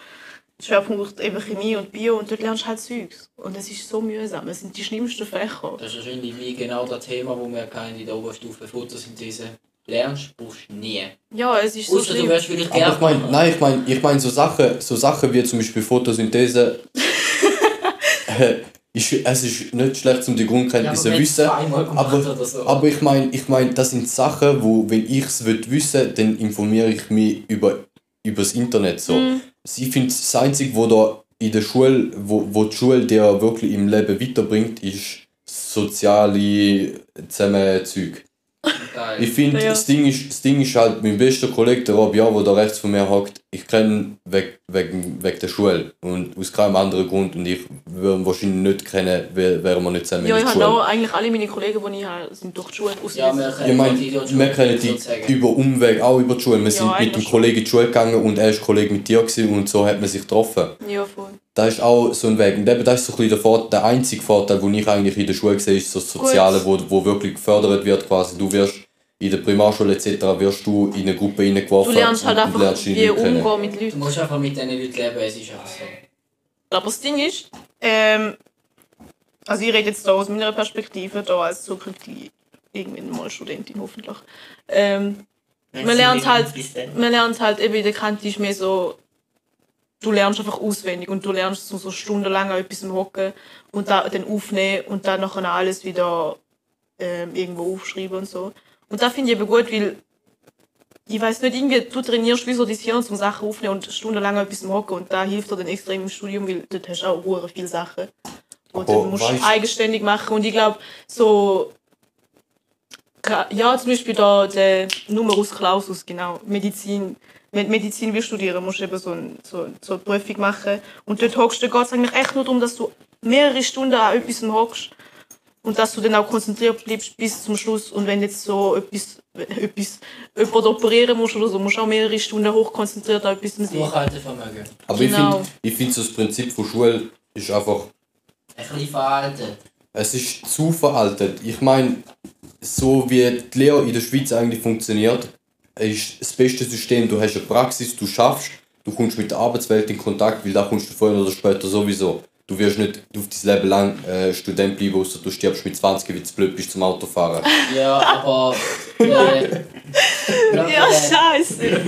Schwerpunkt eben Chemie und Bio und dort lernst du halt Zeugs. Und es ist so mühsam, es sind die schlimmsten Fächer. Das ist wahrscheinlich genau das Thema, das wir in der Oberstufe Photosynthese lernst, brauchst du nie. Ja, es ist so Außer du schlimm. wirst vielleicht aber ich meine, Gärtner. nein, ich meine, ich mein, so Sachen, so Sachen wie zum Beispiel Photosynthese, äh, ist, es ist nicht schlecht, um die Grundkenntnisse zu wissen. Aber, so. aber ich meine, ich mein, das sind Sachen, wo, wenn ich es wissen will, dann informiere ich mich über, über das Internet. So. Ich finde, das Einzige, wo da in der Schule, wo, wo die Schule dir wirklich im Leben weiterbringt, ist soziale Zusammenzeug. Ich finde, Ja. das, Ding ist, das Ding ist halt, mein bester Kollege, der Rob, ja, der da rechts von mir hockt, ich kenne ihn wegen, wegen, wegen der Schule und aus keinem anderen Grund und ich würde wahrscheinlich nicht kennen, wär- wären wir nicht zusammen Ja, in ich der habe Schule. auch eigentlich alle meine Kollegen, die ich habe, sind durch die Schule. Ja, wir Ich kennen meine, wir kennen die sozusagen. über Umweg auch über die Schule. Wir sind mit dem. Kollegen in die Schule gegangen und er war Kollege mit dir gewesen und so hat man sich getroffen. ja, voll. Das ist auch so ein Weg. Und eben, das ist so ein bisschen der, Vor der einzige Vorteil, den ich eigentlich in der Schule sehe, ist so das Soziale, wo, wo wirklich gefördert wird. Quasi. Du wirst in der Primarschule etc. wirst du in eine Gruppe Du reingeworfen lernst halt und einfach, lernst wie umgehen mit Du Leuten. musst einfach mit diesen Leuten leben, es ist einfach so. Aber das Ding ist, ähm, also ich rede jetzt da aus meiner Perspektive, da als zukünftige irgendwann mal Studentin hoffentlich. Ähm, man lernt halt, man lernt halt eben in der Kante ist mehr so, du lernst einfach auswendig und du lernst so, so stundenlang an etwas hocken und da, dann aufnehmen und dann nachher alles wieder ähm, irgendwo aufschreiben und so. Und da finde ich eben gut, weil ich weiß nicht, irgendwie, du trainierst wie so dein Hirn zum Sachen aufnehmen und stundenlang an etwas hocken und da hilft dir dann extrem im Studium, weil dort hast du auch hure viele Sachen, die Aber du musst weißt- eigenständig machen und ich glaube, so ja, zum Beispiel da der Numerus Clausus, genau, Medizin. Du Medizin willst studieren, musst du eben so, ein, so, so eine Prüfung machen. Und dort hockst du, geht es eigentlich echt nur darum, dass du mehrere Stunden an etwas hockst und dass du dann auch konzentriert bleibst bis zum Schluss. Und wenn jetzt so etwas, etwas jemand operieren musst oder so, musst du auch mehrere Stunden hochkonzentriert an etwas sein. Durchhaltevermögen. Aber Genau. ich finde, ich find so das Prinzip von Schule ist einfach, Ein bisschen veraltet. es ist zu veraltet. Ich meine, so wie die Lehre in der Schweiz eigentlich funktioniert, ist das beste System. Du hast eine Praxis, du schaffst, du kommst mit der Arbeitswelt in Kontakt, weil da kommst du früher oder später sowieso. Du wirst nicht auf dein Leben lang äh, Student bleiben, außer du stirbst mit 20, weil du blöd bist zum Autofahren. Ja, aber. Äh, Ja, scheiße.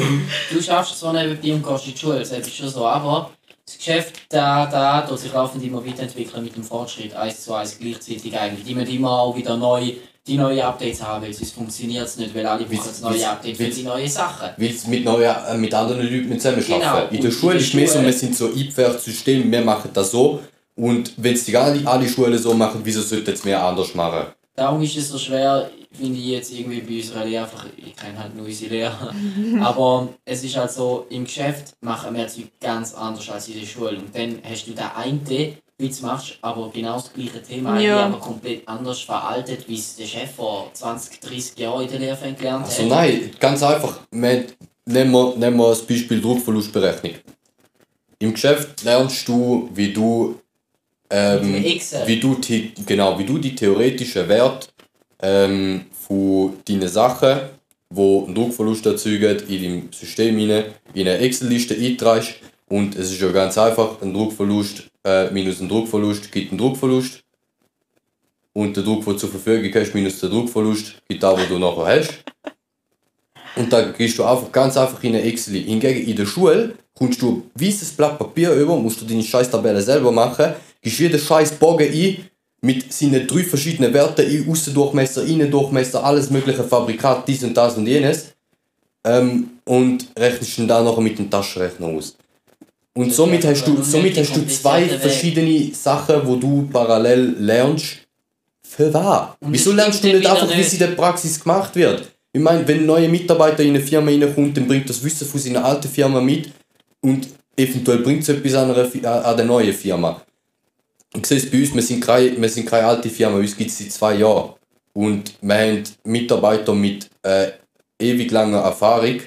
du schaffst zwar nebenbei und gehst in die Schule, das ist schon so, aber das Geschäft da, da, tut sich laufend immer weiterentwickeln mit dem Fortschritt, eins zu eins gleichzeitig eigentlich. Die müssen immer auch wieder neu, die neue Updates haben, weil sonst funktioniert es nicht, weil alle brauchen das neue Wie's- Update für die neuen Sachen. Weil sie mit, neuen, äh, mit anderen Leuten zusammenarbeiten. Genau. In der Schule ist mehr so, wir sind so eingepferchtes System, wir machen das so. Und wenn es die alle, alle Schulen so machen, wieso sollten es mehr anders machen? Darum ist es so schwer, finde ich jetzt irgendwie bei unserer Lehre, einfach, ich kenne halt nur unsere Lehre, aber es ist halt so, im Geschäft machen wir Zeug ganz anders als in der Schule und dann hast du den einen, wie du es machst, aber genau das gleiche Thema, Ja. aber komplett anders veraltet, wie es der Chef vor 20, 30 Jahren in der Lehre gelernt Also hat. nein, ganz einfach. Wir, nehmen, wir, nehmen wir das Beispiel Druckverlustberechnung. Im Geschäft lernst du, wie du, ähm, wie du, die, genau, wie du die theoretischen Werte ähm, von deinen Sachen, die einen Druckverlust erzeugen, in deinem System rein, in eine Excel-Liste einträgst. Und es ist ja ganz einfach, ein Druckverlust äh, minus ein Druckverlust gibt einen Druckverlust. und der Druck, den du zur Verfügung hast, minus der Druckverlust, gibt da, wo du nachher hast. Und da gehst du einfach ganz einfach in eine Excel. Hingegen in der Schule kommst du ein weißes Blatt Papier über, musst du deine scheiß Tabelle selber machen, gibst jeden scheiß Bogen ein, mit seinen drei verschiedenen Werten ein, Außendurchmesser, Innendurchmesser, alles mögliche Fabrikat, dies und das und jenes. Ähm, und rechnest dann da nachher mit dem Taschenrechner aus. Und somit hast du, somit hast du zwei verschiedene Sachen, wo du parallel lernst. Für was? Wieso lernst du nicht einfach, wie es in der Praxis gemacht wird? Ich meine, wenn ein neuer Mitarbeiter in eine Firma reinkommt, dann bringt das Wissen von seiner alten Firma mit und eventuell bringt es etwas an, einer, an der neuen Firma. Ich sehe es bei uns, wir sind keine, wir sind keine alte Firma, uns gibt es seit zwei Jahren. Und wir haben Mitarbeiter mit äh, ewig langer Erfahrung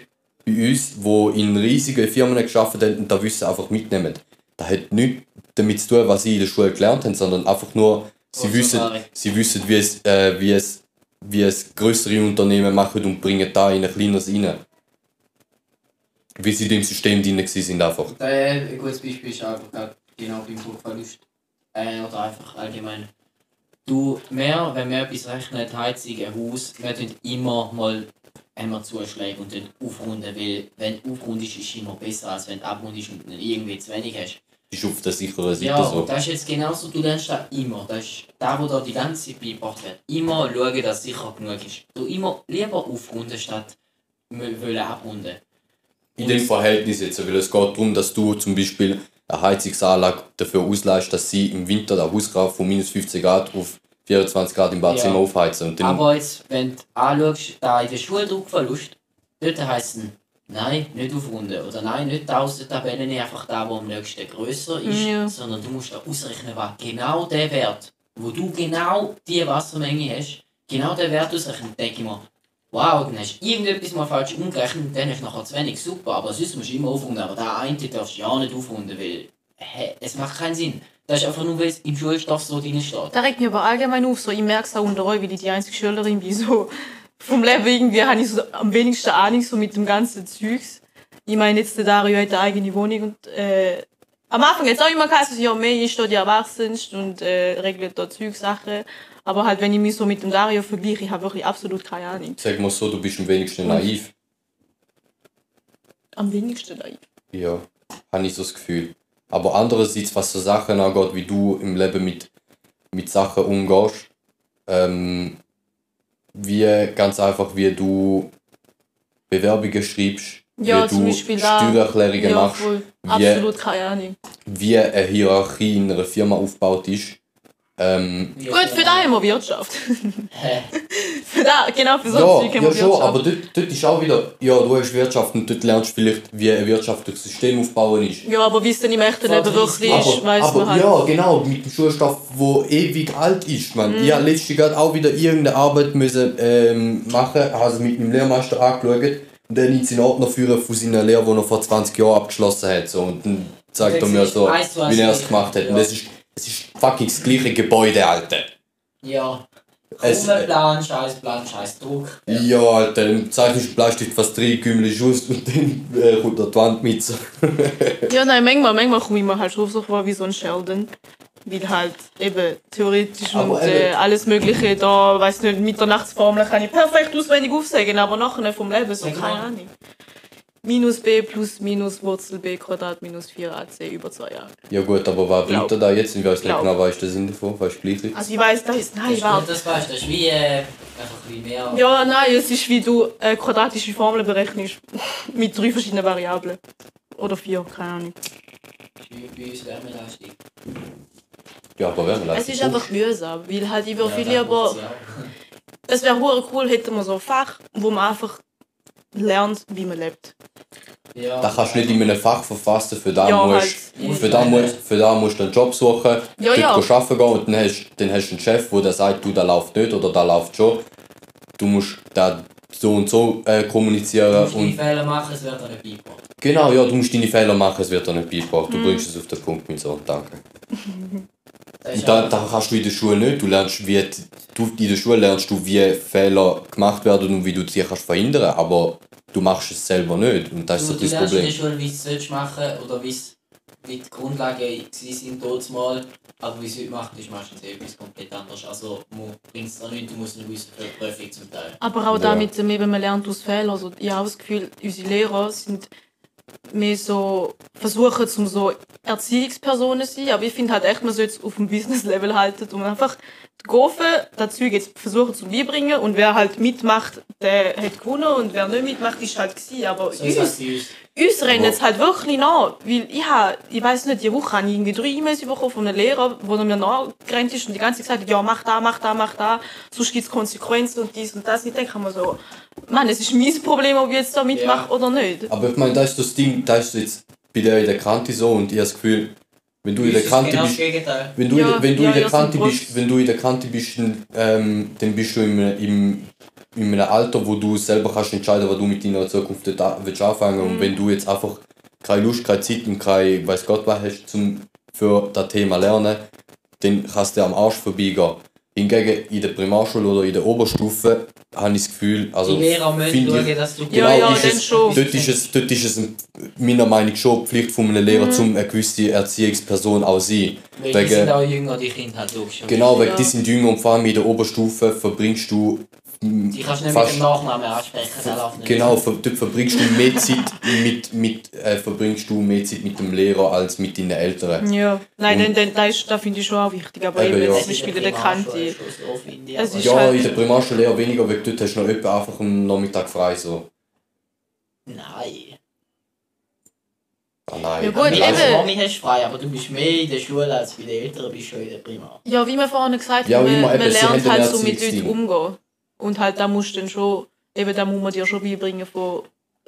bei uns, die in riesigen Firmen geschafft haben und das Wissen einfach mitnehmen. Das hat nichts damit zu tun, was sie in der Schule gelernt haben, sondern einfach nur, sie Aus wissen, sie wissen wie, es, äh, wie, es, wie es größere Unternehmen machen und bringen da in ein kleineres rein. Wie sie in dem System drin sind einfach. Da, ein gutes Beispiel ist einfach genau beim Druckverlust. Äh, oder einfach allgemein. Du, mehr, wenn wir etwas rechnen, Heizung, ein Haus, wir tun immer mal einmal Zuschläge und dann aufrunden, weil wenn du aufrundest, ist es immer besser, als wenn du abrundest und dann irgendwie zu wenig hast. Das ist auf der sicheren Seite Ja, so. das ist jetzt genauso, du lernst das immer. Das ist da, wo da die ganze Zeit beigebracht wird. Immer schauen, dass es sicher genug ist. Du immer lieber aufrunden, statt wollen abrunden. in dem Verhältnis jetzt, weil es geht darum, dass du zum Beispiel eine Heizungsanlage dafür ausleihst, dass sie im Winter der Hauskraft von minus 15 Grad auf 24 Grad im Badzimmer Ja. aufheizen. Und dann, Aber jetzt, wenn du anschaust, da in der Schuldruckverlust, dort heisst es, nein, nicht aufrunden. Oder nein, nicht die Außentabelle, einfach da, wo am nächsten grösser ist, Ja. sondern du musst da ausrechnen, was genau der Wert, wo du genau die Wassermenge hast, genau den Wert ausrechnen. Dann denke ich mir, wow, dann hast du irgendetwas mal falsch umgerechnet und dann hast du nachher zu wenig. Super, aber sonst musst du immer aufrunden. Aber da eine darfst du ja nicht aufrunden, weil hä, es macht keinen Sinn. Das ist einfach nur, weil es im Schulstoff so drin steht. Da regt mich aber allgemein auf, so, ich merke es auch unter euch, weil ich die einzige Schülerin bin, so vom Leben irgendwie habe ich so am wenigsten Ahnung so mit dem ganzen Zeugs. Ich meine, jetzt der Dario hat eine eigene Wohnung und äh, am Anfang es auch immer geheißen, ja, mehr ist da die Erwachsenste und äh, regelt da Zeugsachen. Aber halt, wenn ich mich so mit dem Dario vergleiche, ich habe wirklich absolut keine Ahnung. sag mal so, du bist am wenigsten naiv. Am wenigsten naiv. Ja, habe ich so das Gefühl. Aber andererseits, was so Sachen angeht, wie du im Leben mit, mit Sachen umgehst, ähm, wie ganz einfach, wie du Bewerbungen schreibst, Ja, wie du. Steuererklärungen Ja, machst, voll. wie- Absolut keine Ahnung. wie eine Hierarchie in einer Firma aufgebaut ist. Ähm, Gut, für da haben wir Wirtschaft. Hä? für da, genau, für so ja, Zeug haben ja wir schon, Wirtschaft. aber dort, dort ist auch wieder, ja, du hast Wirtschaft und dort lernst du vielleicht, wie ein wirtschaftliches System aufbauen ist. Ja, aber wie es denn im echten Leben 30 wirklich ist, aber man halt. ja, genau, mit dem Schulstoff, wo ewig alt ist. Man. Mhm. Ich habe letztens gerade auch wieder irgendeine Arbeit müssen, ähm, machen, also mit meinem Lehrmeister angeschaut und dann in seinen Ordner führen von seiner Lehre, die er vor 20 Jahren abgeschlossen hat. So. Und dann zeigt er Und mir dann so, wie er es gemacht hat. Und Ja. das ist, es ist fucking das gleiche Gebäude, Alter. Ja. Es- ein Plan, scheiß Plan, scheiß Druck. Ja, Alter, dann zeichnest du Bleistift fast drei Gümmel aus und dann äh, kommt die Wand mit. Ja, nein, manchmal, manchmal komme ich mir halt so vor wie so ein Sheldon. Weil halt eben theoretisch Aber und äh, alles Mögliche da, weiß nicht, Mitternachtsformel kann ich perfekt auswendig aufsagen, aber nachher vom Leben so Ja, genau. keine Ahnung. Minus b plus minus Wurzel b Quadrat minus 4ac über 2 Jahre. Ja gut, aber was bringt er da jetzt? Ich weiß nicht Glaub. genau, was ist der Sinn davon? Weißt du gleich? Also ich weiß, das ist, nein, Das, warte. das weißt du, das ist wie äh, einfach ein bisschen mehr. Ja, nein, es ist wie du äh, quadratische Formeln berechnest. Mit drei verschiedenen Variablen. Oder vier, keine Ahnung. Wie bei uns Wärmeleistung. Ja, aber weiß. Es ist einfach mühsam, weil halt ich würde viel Ja, lieber... ja auch. Es wäre cool, hätten wir so ein Fach, wo man einfach lernt, wie man lebt. Ja, Da kannst du nicht in einem Fach verfassen, für da Ja, musst, halt. für da musst, für da musst du einen Job suchen, Ja, dort ja. arbeiten gehen und dann hast, dann hast du einen Chef, der sagt, du, da läuft nicht oder da läuft schon. Du musst da so und so äh, Du kommunizieren musst deine und Fehler machen, es wird dann nicht beigebracht. genau, ja, du musst deine Fehler machen, es wird dir nicht beigebracht. Du Mhm. bringst es auf den Punkt, mein Sohn, danke. Das ist Und da, da kannst du in der Schule nicht. Du lernst, wie, du, in der Schule lernst du, wie Fehler gemacht werden und wie du sie kannst verhindern aber du machst es selber nicht. Und das ist du, so du das lernst in der Problem. Schule, wie du es sollst machen oder wie die Grundlagen sie sind dort mal, aber wie es heute macht, ist meistens etwas komplett anderes. Also man bringt es auch nicht, du musst nicht wissen für die Prüfung zum Teil. Aber auch damit, ja. eben, man lernt aus Fehlern. Also, ich habe das Gefühl, unsere Lehrer sind mehr so, versuchen zum so Erziehungspersonen zu sein, aber ich finde halt echt, man sollte es auf dem Business-Level halten und einfach das Zeug jetzt versuchen zu beibringen und wer halt mitmacht, der hat gewonnen und wer nicht mitmacht, ist halt gewesen. Aber So uns, uns. rennt es halt wirklich nach, weil ich habe, ich weiß nicht, die Woche habe ich irgendwie drei E-Mails bekommen von einem Lehrer, wo er mir nachgerannt ist und die ganze Zeit gesagt hat, ja, mach da, mach da, mach da, sonst gibt es Konsequenzen und dies und das. Ich denke mir so, Mann, es ist mein Problem, ob ich jetzt da mitmache Ja. oder nicht. Aber ich meine, das ist das Ding, das ist jetzt bei der in der Kante so und ich habe das Gefühl, wenn du in der Kante genau bist, wenn du, Ja, in, wenn du ja, in der ja, Kante bist, wenn du in der Kante bist, dann, ähm, dann bist du im, im, in einem Alter, wo du selber kannst entscheiden, was du mit deiner Zukunft willst anfangen. Und wenn du jetzt einfach keine Lust, keine Zeit und keine weiß Gott was hast zum für das Thema lernen, dann kannst du dir am Arsch vorbeigehen. Hingegen in der Primarschule oder in der Oberstufe habe ich das Gefühl, also die Lehrer müssen schauen, dass du... Ja, ja, ist es, schon. Dort ist es, dort ist es ein- meiner Meinung nach schon die Pflicht von einem Lehrer, zum eine gewisse Erziehungsperson auch sein. Weil die Wegen- sind auch jünger, die Kinder halt logisch. Genau, weil Ja. die sind jünger und vor allem in der Oberstufe verbringst du Die kannst du nicht fast- mit dem Nachnamen ansprechen, das läuft nicht. Genau, ver dort verbringst du mehr Zeit mit, mit, äh, verbringst du mehr Zeit mit dem Lehrer als mit deinen Eltern. Ja. Nein, Und- dann, das, das finde ich schon auch wichtig. Aber Eben, eben, ja. zum Beispiel in der Kante. Ja, halt- in der Primarschule eher weniger, weil dort hast du noch etwa einfach am Nachmittag frei. So. Nein. Ah, nein. Ja, gut, Mit eben. Mami hast du frei, aber du bist mehr in der Schule als bei den Eltern bist du schon in der Primar. Ja, wie wir vorhin gesagt haben, Ja, wie man, man lernt halt so mit Leuten umgehen. Und halt, da musst du dann schon, eben, da muss man dir schon beibringen von,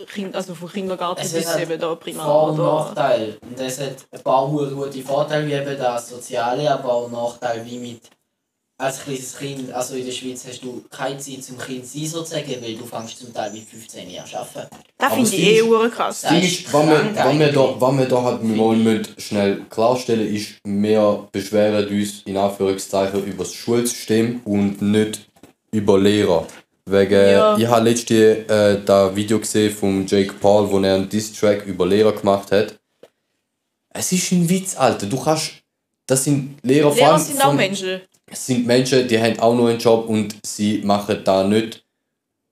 kind, also von Kindergarten Es bis ist halt eben da Vor- Primar. und Oder, Nachteil. Und es hat ein paar gute Vorteile, wie eben das Soziale, aber auch Nachteile wie mit als kleines Kind, also in der Schweiz hast du keine Zeit zum Kind sein sozusagen, weil du fängst zum Teil mit 15 Jahren an arbeiten. das finde ich eh ist- krass. Das ist was wir, was wir da, was wir da halt mal müssen schnell klarstellen ist, wir beschweren uns in Anführungszeichen über das Schulsystem und nicht über Lehrer. Wegen, Ja. Ich habe letztens äh, das Video gesehen von Jake Paul, wo er einen Diss-Track über Lehrer gemacht hat. Es ist ein Witz, Alter. Du kannst. Das sind Lehrer, Lehrer sind auch von- Menschen. es sind Menschen, die haben auch noch einen Job und sie machen da nicht.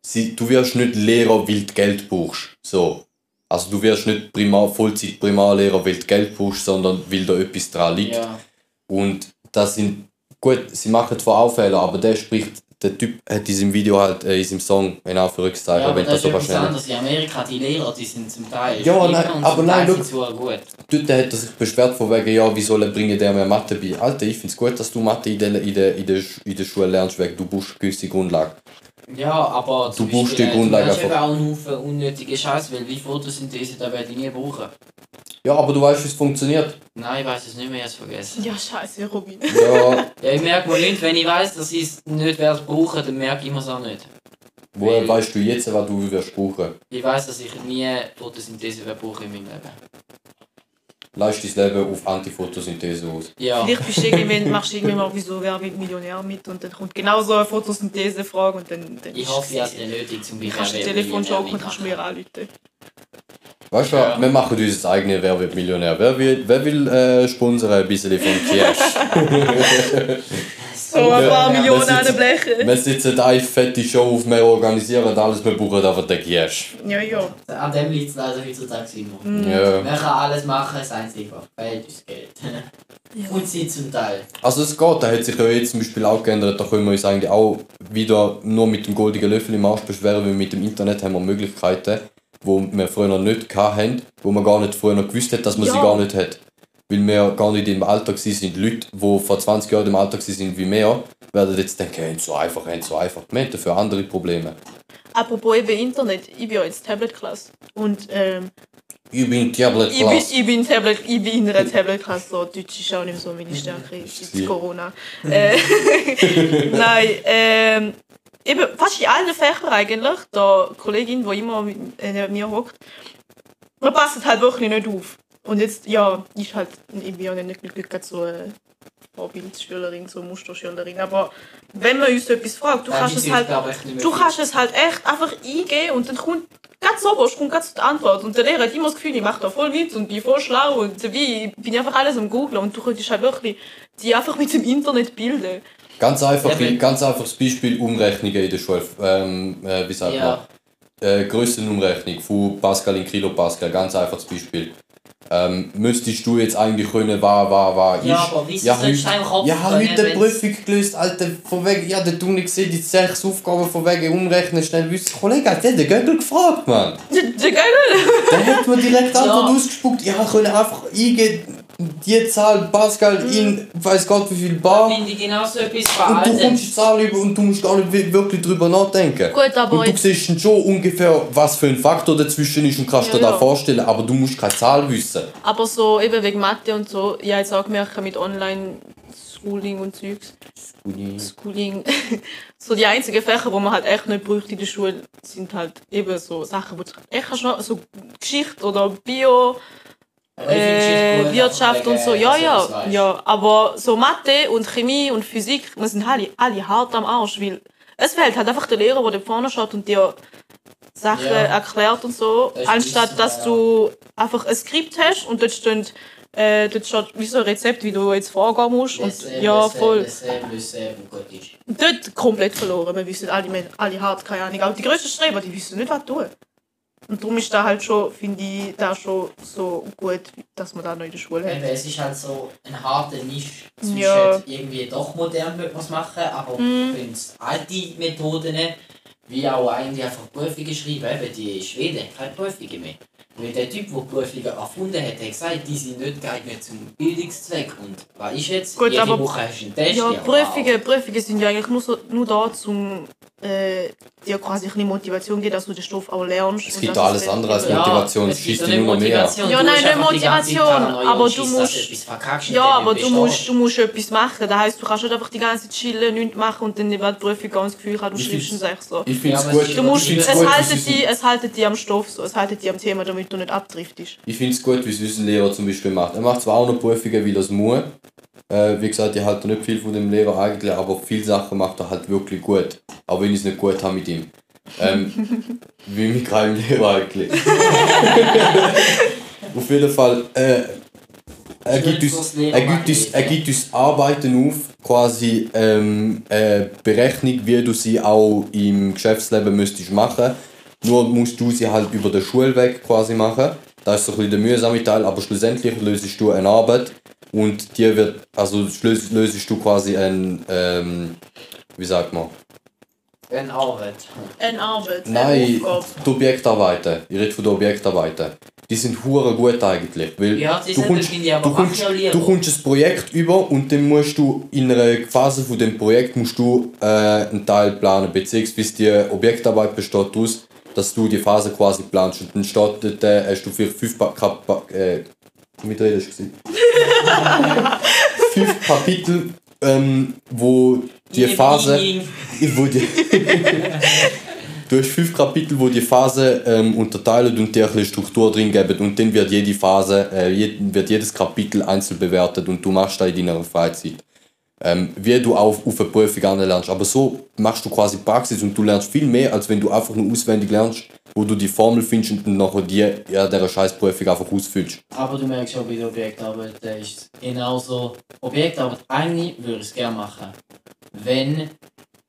Sie, du wirst nicht Lehrer, weil du Geld brauchst. So. Also du wirst nicht Primar, Vollzeit-Primarlehrer, weil du Geld brauchst, sondern weil da etwas dran liegt. Ja. Und das sind. Gut, sie machen zwar auch Fehler, aber der spricht. Der Typ hat in diesem Video halt, äh, in seinem Song, in Anführungszeichen, Ja, aber wenn das so schnell. anderes. In Amerika, die Lehrer, die sind zum Teil Ja, nein, aber nein, Teil auch gut. Dort hat er sich beschwert von wegen, ja, wie soll er bringen der mehr Mathe bei? Alter, ich find's gut, dass du Mathe in der, in der, in der, in der Schule lernst, weil du brauchst eine gewisse Grundlage. Ja, aber Du brauchst Beispiel, die äh, Grundlage Du einfach. auch einen Haufen unnötige Scheiß, weil wie Photosynthese, da werde ich nie brauchen. Ja, aber du weißt, wie es funktioniert. Nein, ich weiß es nicht mehr, jetzt vergessen. Ja, scheiße, Robin. Ja, Ja, ich merke mal nicht, wenn ich weiß, dass ich es nicht werde brauchen, dann merke ich mir es auch nicht. woher weißt du jetzt, was du wirst brauchen? Ich weiß, dass ich nie Photosynthese werde brauchen in meinem Leben. Leist dein Leben auf Antifotosynthese aus. Ja. Vielleicht bist du irgendwann, machst du irgendwann mal wieso wer wird Millionär mit und dann kommt genau so eine Photosynthese-Frage und dann, dann Ich hoffe, ich es habe es nötig, um Du mich kannst ein Telefon joken und kannst mir anrufen. Weißt du, Ja. wir machen uns das eigene Wer wird Millionär. Wer will, wer will äh, sponsern ein bisschen von Cash? So ein paar Ja, Millionen wir an den sitzen- Blechen. wir sitzen eine fette Show auf, wir organisieren alles, wir brauchen einfach den Cash. Ja, ja. An dem liegt es leider heutzutage immer. Ja. Man kann alles machen, das Einzige, was fehlt, ist Geld. Und Zeit zum Teil. Also es geht, da hat sich ja jetzt zum Beispiel auch geändert, da können wir uns eigentlich auch wieder nur mit dem goldenen Löffel im Arsch beschweren, weil mit dem Internet haben wir Möglichkeiten, wo wir früher noch nicht hatten, wo man gar nicht früher noch gewusst hat, dass man sie Ja. gar nicht hat. Weil wir gar nicht im Alter sind. Leute, die vor 20 Jahren im Alter sind wie wir, werden jetzt denken, hey, so einfach, hey, so einfach. Wir haben dafür andere Probleme. Apropos eben Internet, ich bin ja jetzt Tablet-Klasse. Und ähm, Ich bin Tablet ich, bin, ich, bin Tablet, ich bin in einer Tablet-Klasse, so Deutsch ist auch nicht so meine Stärke, Sie- jetzt Corona. Äh, Nein, ähm, eben fast in allen Fächern eigentlich, da Kollegin, die immer mit äh, neben mir hockt, man passt halt wirklich nicht auf. Und jetzt, ja, ich halt, ich bin ja nicht glücklich gerade so eine Vorbildschülerin, so Musterschülerin, aber wenn man uns etwas fragt, du Ja, kannst es halt, du kannst es halt echt einfach eingeben und dann kommt ganz so kommt ganz die Antwort und der Lehrer hat immer das Gefühl, ich mache da voll mit und bin voll schlau und bin ich einfach alles am googlen und du könntest halt wirklich die einfach mit dem Internet bilden. Ganz einfach, Ja, ganz einfaches Beispiel Umrechnungen in der Schule. Ähm, äh, wie sagt Ja. man? Äh, Grössenumrechnung von Pascal in Kilopascal, ganz einfaches Beispiel. Ähm, müsstest du jetzt eigentlich können, war, war, war, Ja, ist. aber wieso ja, sollst du einfach ja, abfangen, heute eine Prüfung gelöst, Alter, von wegen, ja, der Tuni gesehen, die sechs Aufgaben von wegen umrechnen, schnell wissen. Kollege, hat der den Gögel gefragt, Mann. Der, Geil! Der hat mir direkt Ja. Antwort ausgespuckt. Ja, können einfach eingehen, die Zahl Pascal in, weiß Gott wie viel Bar. Finde ich genau so etwas Und du kommst die Zahl über und du musst gar nicht wi- wirklich drüber nachdenken. Gut, aber und du siehst schon ungefähr, was für ein Faktor dazwischen ist und kannst Ja, dir da ja. vorstellen, aber du musst keine Zahl wissen. Aber so eben wegen Mathe und so, ich habe jetzt auch gemerkt mit Online-Schooling und Zeugs. Schooling. so die einzigen Fächer, die man halt echt nicht braucht in der Schule, sind halt eben so Sachen, wo du echt noch, so Geschichte oder Bio, äh, Wirtschaft und so. Ja, ja, ja. Aber so Mathe und Chemie und Physik, wir sind alle, alle hart am Arsch, weil es fehlt halt einfach der Lehrer, der da vorne schaut und dir Sachen Ja. erklärt und so, Das anstatt nicht dass ja. du einfach ein Skript hast und dort steht, äh, dort steht wie so ein Rezept, wie du jetzt vorgehen musst. Und, Laissez, ja, voll. gut ist. Dort komplett verloren. Wir wissen alle, wir alle hart, keine Ahnung. Auch die grössten Streber, die wissen nicht, was tun. Und darum ist da halt schon, finde ich, da schon so gut, dass man da noch in der Schule hat. es ist halt so ein harter Nisch zwischen Ja. irgendwie doch modern wird man es machen, aber es alte Methoden, wie auch eigentlich einfach Prüfungen schreiben, eben die Schweden keine Prüfungen mehr. Weil der Typ, der die Prüfungen erfunden hat, hat gesagt, die sind nicht geeignet zum Bildungszweck. Und was ist jetzt? Gut, Jede aber- Woche hast du einen Test. Ja. Prüfungen, Prüfungen sind ja eigentlich nur, so, nur da, um äh, dir quasi ein bisschen Motivation zu geben, dass du den Stoff auch lernst. Es gibt alles es- andere als ja. Motivation, es es gibt schießt so dich eine nur mehr. Motivation. Ja, nein, nicht die Motivation, aber du musst- Ja, aber du musst, du musst etwas machen. Das heisst, du kannst nicht einfach die ganze Zeit chillen, nichts machen und dann während der Prüfung ganz Gefühl haben, du Ich schreibst einen find's- Sechser. Ich finde es Ja, gut, es- Du musst, es, haltet die, es haltet die am Stoff, so. es haltet die am Thema, damit du nicht abdriftest. Ich finde es gut, wie es unser Lehrer zum Beispiel macht. Er macht zwar auch noch Prüfungen, weil er es muss. Äh, wie gesagt, ich halte nicht viel von dem Lehrer eigentlich, aber viele Sachen macht er halt wirklich gut. Auch wenn ich es nicht gut habe mit ihm. Ähm, wie mit keinem Lehrer eigentlich. Auf jeden Fall, äh, er, gibt uns, er, gibt uns, er gibt uns Arbeiten auf, quasi ähm, äh, Berechnung, wie du sie auch im Geschäftsleben müsstest machen. Nur musst du sie halt über den Schulweg quasi machen. Das ist so ein bisschen der mühsame Teil, aber schlussendlich löst du eine Arbeit und dir wird, also löst, löst du quasi ein, ähm, wie sagt man? Eine Arbeit. Eine Arbeit, Nein, die Objektarbeiten. Ich rede von den Objektarbeiten. Die sind hure gut eigentlich. Weil Ja, die du sind kommst, du, kommst, du kommst ein Projekt über und dann musst du in einer Phase von dem Projekt musst du äh, einen Teil planen, beziehungsweise die Objektarbeit besteht daraus, dass du die Phase quasi planst. Und dann dort, äh, hast du vielleicht fünf pa Kap pa äh, Rede hast du fünf Kapitel, ähm, wo die Phase wo die Du hast fünf Kapitel, wo die Phase ähm, unterteilen und dir ein bisschen Struktur drin geben und dann wird jede Phase, äh, wird jedes Kapitel einzeln bewertet und du machst da in deiner Freizeit. Ähm, wie du auf, auf eine Prüfung anlernst. Aber so machst du quasi Praxis und du lernst viel mehr, als wenn du einfach nur auswendig lernst, wo du die Formel findest und dann nachher die, ja, der scheiß Prüfung einfach ausfüllst. Aber du merkst schon bei der Objektarbeit, da ist genauso. Objekarbeit, eigentlich würde ich es gerne machen, wenn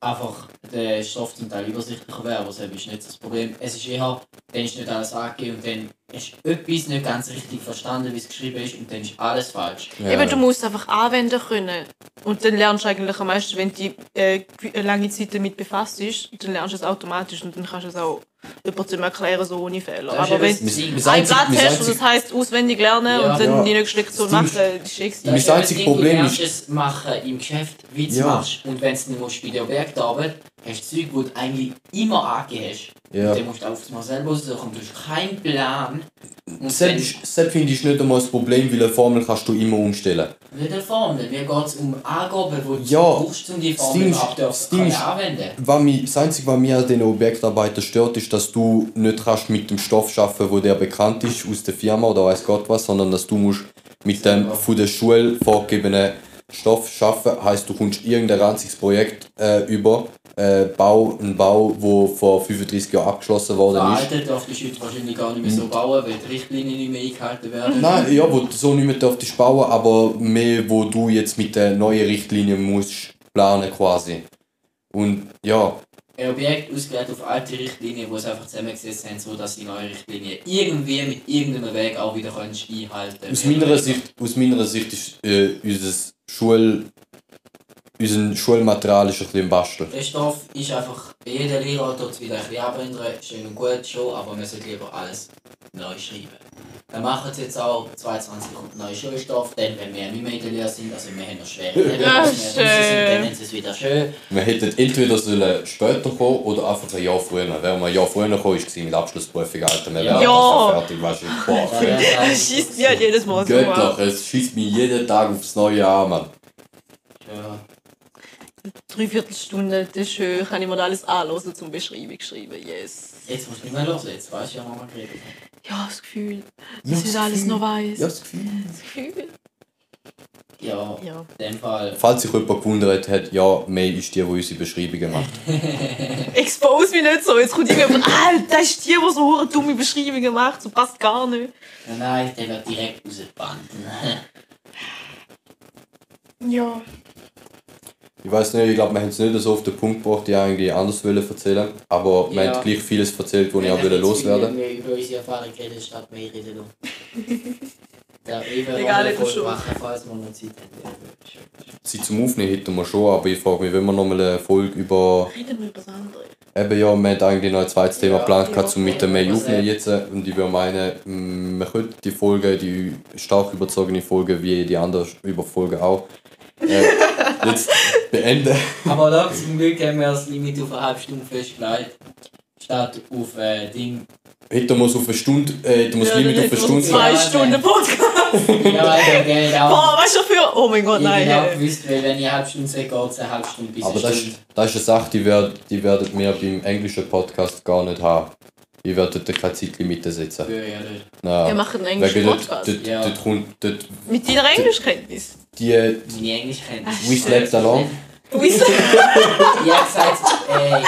einfach der Stoff zum Teil übersichtlicher wäre, aber das ist nicht das Problem. Es ist eher, dann ist nicht alles angegeben und dann hast du etwas nicht ganz richtig verstanden, wie es geschrieben ist und dann ist alles falsch. Ja. Eben, du musst einfach anwenden können. Und dann lernst du eigentlich am meisten, wenn du äh, eine lange Zeit damit befasst bist, dann lernst du es automatisch und dann kannst du es auch jemandem erklären, so ohne Fehler. Das Aber wenn du ein Blatt hast, das heisst auswendig lernen Ja. und dann Ja. die nächste Lektion machen, das ist extra. Mein Das Ding, Problem du ist- lernst es machen im Geschäft, wie du es Ja. machst. Und wenn du es nicht musst bei der Objektarbeit, hast Zeug, die du eigentlich immer angegeben hast. Ja. Und dann musst du auf mal selber suchen. Du hast keinen Plan. Und Selbst, selbst finde ich nicht einmal das Problem, weil eine Formel kannst du immer umstellen. nicht eine Formel. Mir geht es um Angaben, die du Ja, brauchst, um die Formel anwenden. Was mich, das Einzige, was mir an den Objektarbeiten stört, ist, dass du nicht kannst mit dem Stoff arbeiten wo der bekannt ist aus der Firma oder weiß Gott was, sondern dass du musst mit dem von der Schule vorgegebenen Stoff arbeiten. Heißt, du kommst irgendein ranziges Projekt äh, über, äh, Bau, ein Bau, wo vor 35 Jahren abgeschlossen worden ist. Veraltet darf die Schweiz wahrscheinlich gar nicht mehr so bauen, weil die Richtlinien nicht mehr eingehalten werden. Nein, ja, wo du so nicht mehr dürftest bauen, aber mehr, wo du jetzt mit den neuen Richtlinien musst planen quasi. Und ja, Ein Objekt ausgelegt auf alte Richtlinien, die es einfach zusammengesetzt haben, so dass die neue Richtlinie irgendwie mit irgendeinem Weg auch wieder kannst einhalten aus meiner Sicht, aus meiner Sicht ist äh, unser Schul, unser Schulmaterial ist ein bisschen im Bastel. Der Stoff ist einfach, jeder Lehrer dort wieder ein bisschen abändern, schön und gut schon, aber man sollte lieber alles neu schreiben. Wir machen es jetzt auch 22 kommt neuer Schulstoff, dann wenn wir nicht mehr in der Lehre sind, also wir haben noch schwere Lehrer, Ah, wenn wir raus sind, schön. dann haben sie es wieder schön. Wir hätten entweder sollen später kommen oder einfach ein Jahr früher. Wären wir ein Jahr früher gekommen, war mit Abschlussprüfung, Alter, wir wären Ja. fertig, weißt du. Boah, Da wäre es eigentlich Schießt mir halt jedes Mal so Göttlich, es schießt mich jeden Tag aufs neue an, Mann. Ja. Dreiviertelstunde, das ist schön. Kann ich mir da alles anhören zum Beschreibung schreiben. Yes. Jetzt musst du nicht mehr los, jetzt weißt du ja, was wir geredet haben. Ja, das Gefühl, Ja, dass ich das alles noch weiss. Ja, das Gefühl. Das Gefühl. Ja, Ja. in dem Fall. Falls sich jemand gewundert hat, ja, May ist die, die unsere Beschreibungen macht. Expose mich nicht so. Jetzt kommt irgendjemand, Alter, das ist die, die so hure dumme Beschreibungen macht. So passt gar nicht. Nein, Nein, der wird direkt rausgebannt. Ja. Ich weiß nicht, ich glaube, wir haben es nicht so auf den Punkt gebracht, die eigentlich anders wollen erzählen. Aber wir Ja. haben gleich vieles erzählt, was ich auch will loswerden wir über unsere Erfahrung reden, statt mehr reden. Der Egal, machen, falls wir noch Zeit haben. Sie zum Aufnehmen hätten wir schon, aber ich frage mich, wenn wir nochmal eine Folge über. Reden wir über das andere. Eben ja, wir haben eigentlich noch ein zweites Thema geplant, ja, um mit dem ja. aufnehmen jetzt. Und ich würde meinen, mm, man könnte die Folge, die stark überzogene Folge, wie die anderen über Folgen auch, äh, jetzt beenden. Aber da zum Glück haben wir das Limit auf eine halbe Stunde festgelegt. Statt auf äh, Ding. Wir es auf eine Stunde, äh, hätten wir das Ja, Limit auf eine Stunde Zwei Ja, Stunden Podcast. Ja, eben, gell, auch. Boah, weißt du für. Oh mein Gott, Ich nein. genau hey. gewusst, weil wenn ich eine halbe Stunde sage, geht es eine halbe Stunde bis Aber eine das, Stunde. das ist eine Sache, die, werd, die werdet wir beim englischen Podcast gar nicht haben. Ich werde dort keine Zeitlimite setzen. Ja, ja. Nein. Wir machen einen englischen dort, Podcast. dort, Ja. dort kommt dort Mit deiner Englischkenntnis. die, Meine Englischkenntnis. We slept along. We slept, Ich hab gesagt, ey.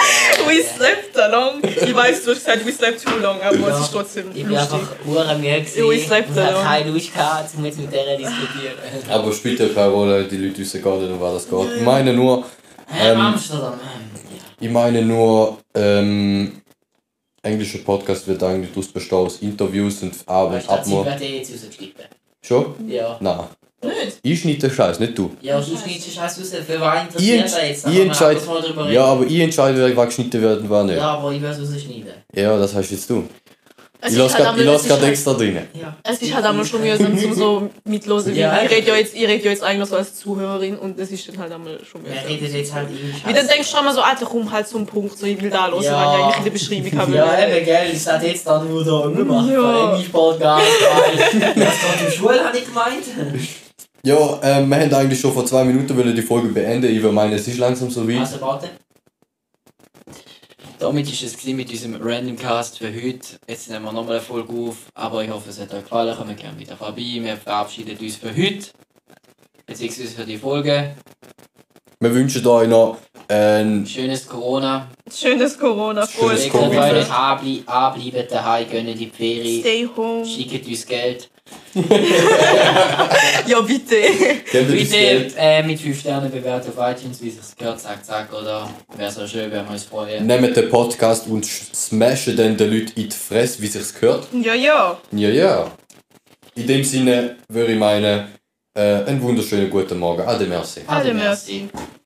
we slept along. Ich weiß, du hast gesagt, we slept too long, aber Ja. es ist trotzdem Ich bin lustig. einfach hure müde gewesen Ja, ich slept und hatte alone. keine Lust gehabt, um jetzt mit der diskutieren. Aber es spielt ja keine Rolle, die Leute wissen gar nicht, um was das geht. Ich meine nur, Ähm, Amsterdam, ich meine nur, ähm, englischer Podcast wird eigentlich durchs bestehen aus Interviews und ja. Ab- Abmord. wird eh jetzt rausgeschnitten. Schon? Ja. Nein. Nicht? Ich schneide den Scheiß, nicht du. Ja, du schneidest den Scheiß raus. Für wen Ich, interessiert er jetzt? Ich entscheide. Ja, aber ich entscheide, wer was geschnitten wird und was nicht. Ja, aber ich werde es rausschneiden. Ja, das heißt jetzt du. Es Ich lasse halt gerade es halt- extra drin. Ja. Es ist halt einmal schon mühsam zum so mitlosen, Ja, ich rede ja jetzt, ich rede ja jetzt eigentlich so als Zuhörerin und das ist dann halt einmal schon Wir mühsam. reden jetzt halt irgendwie Wie dann denkst du einmal so, Alter, komm halt zum Punkt, so ich will da los, Ja. weil ich eigentlich in der Beschreibung habe. Ja, eben, gell, ich sag jetzt dann nur da gemacht. Ja. Ja. Englisch-Podcast, weil das gerade im Schule habe ich gemeint. Ja, ähm, wir haben eigentlich schon vor zwei Minuten die Folge beenden. Ich würde meinen, es ist langsam so weit. Also warte. Damit ist es mit unserem Random Cast für heute. Jetzt nehmen wir nochmal eine Folge auf, aber ich hoffe, es hat euch gefallen. Kommt gerne wieder vorbei. Wir verabschieden uns für heute. Beziehungsweise für die Folge. Wir wünschen euch noch ein Schönes Corona. Schönes Corona, Covid. euch anble anbleiben daheim, gönnt die Ferien. Stay home. Schickt uns Geld. Ja, bitte. Bitte äh, mit 5 Sternen bewerten auf iTunes, wie es gehört, zack, zack, oder? Wäre so schön, wenn wir uns freuen. Nehmt den Podcast und smashen dann den Leuten in die Fresse, wie sich's gehört. Ja, ja. Ja, ja. In dem Sinne würde ich meinen, äh, einen wunderschönen guten Morgen. Ade, merci. Alle merci.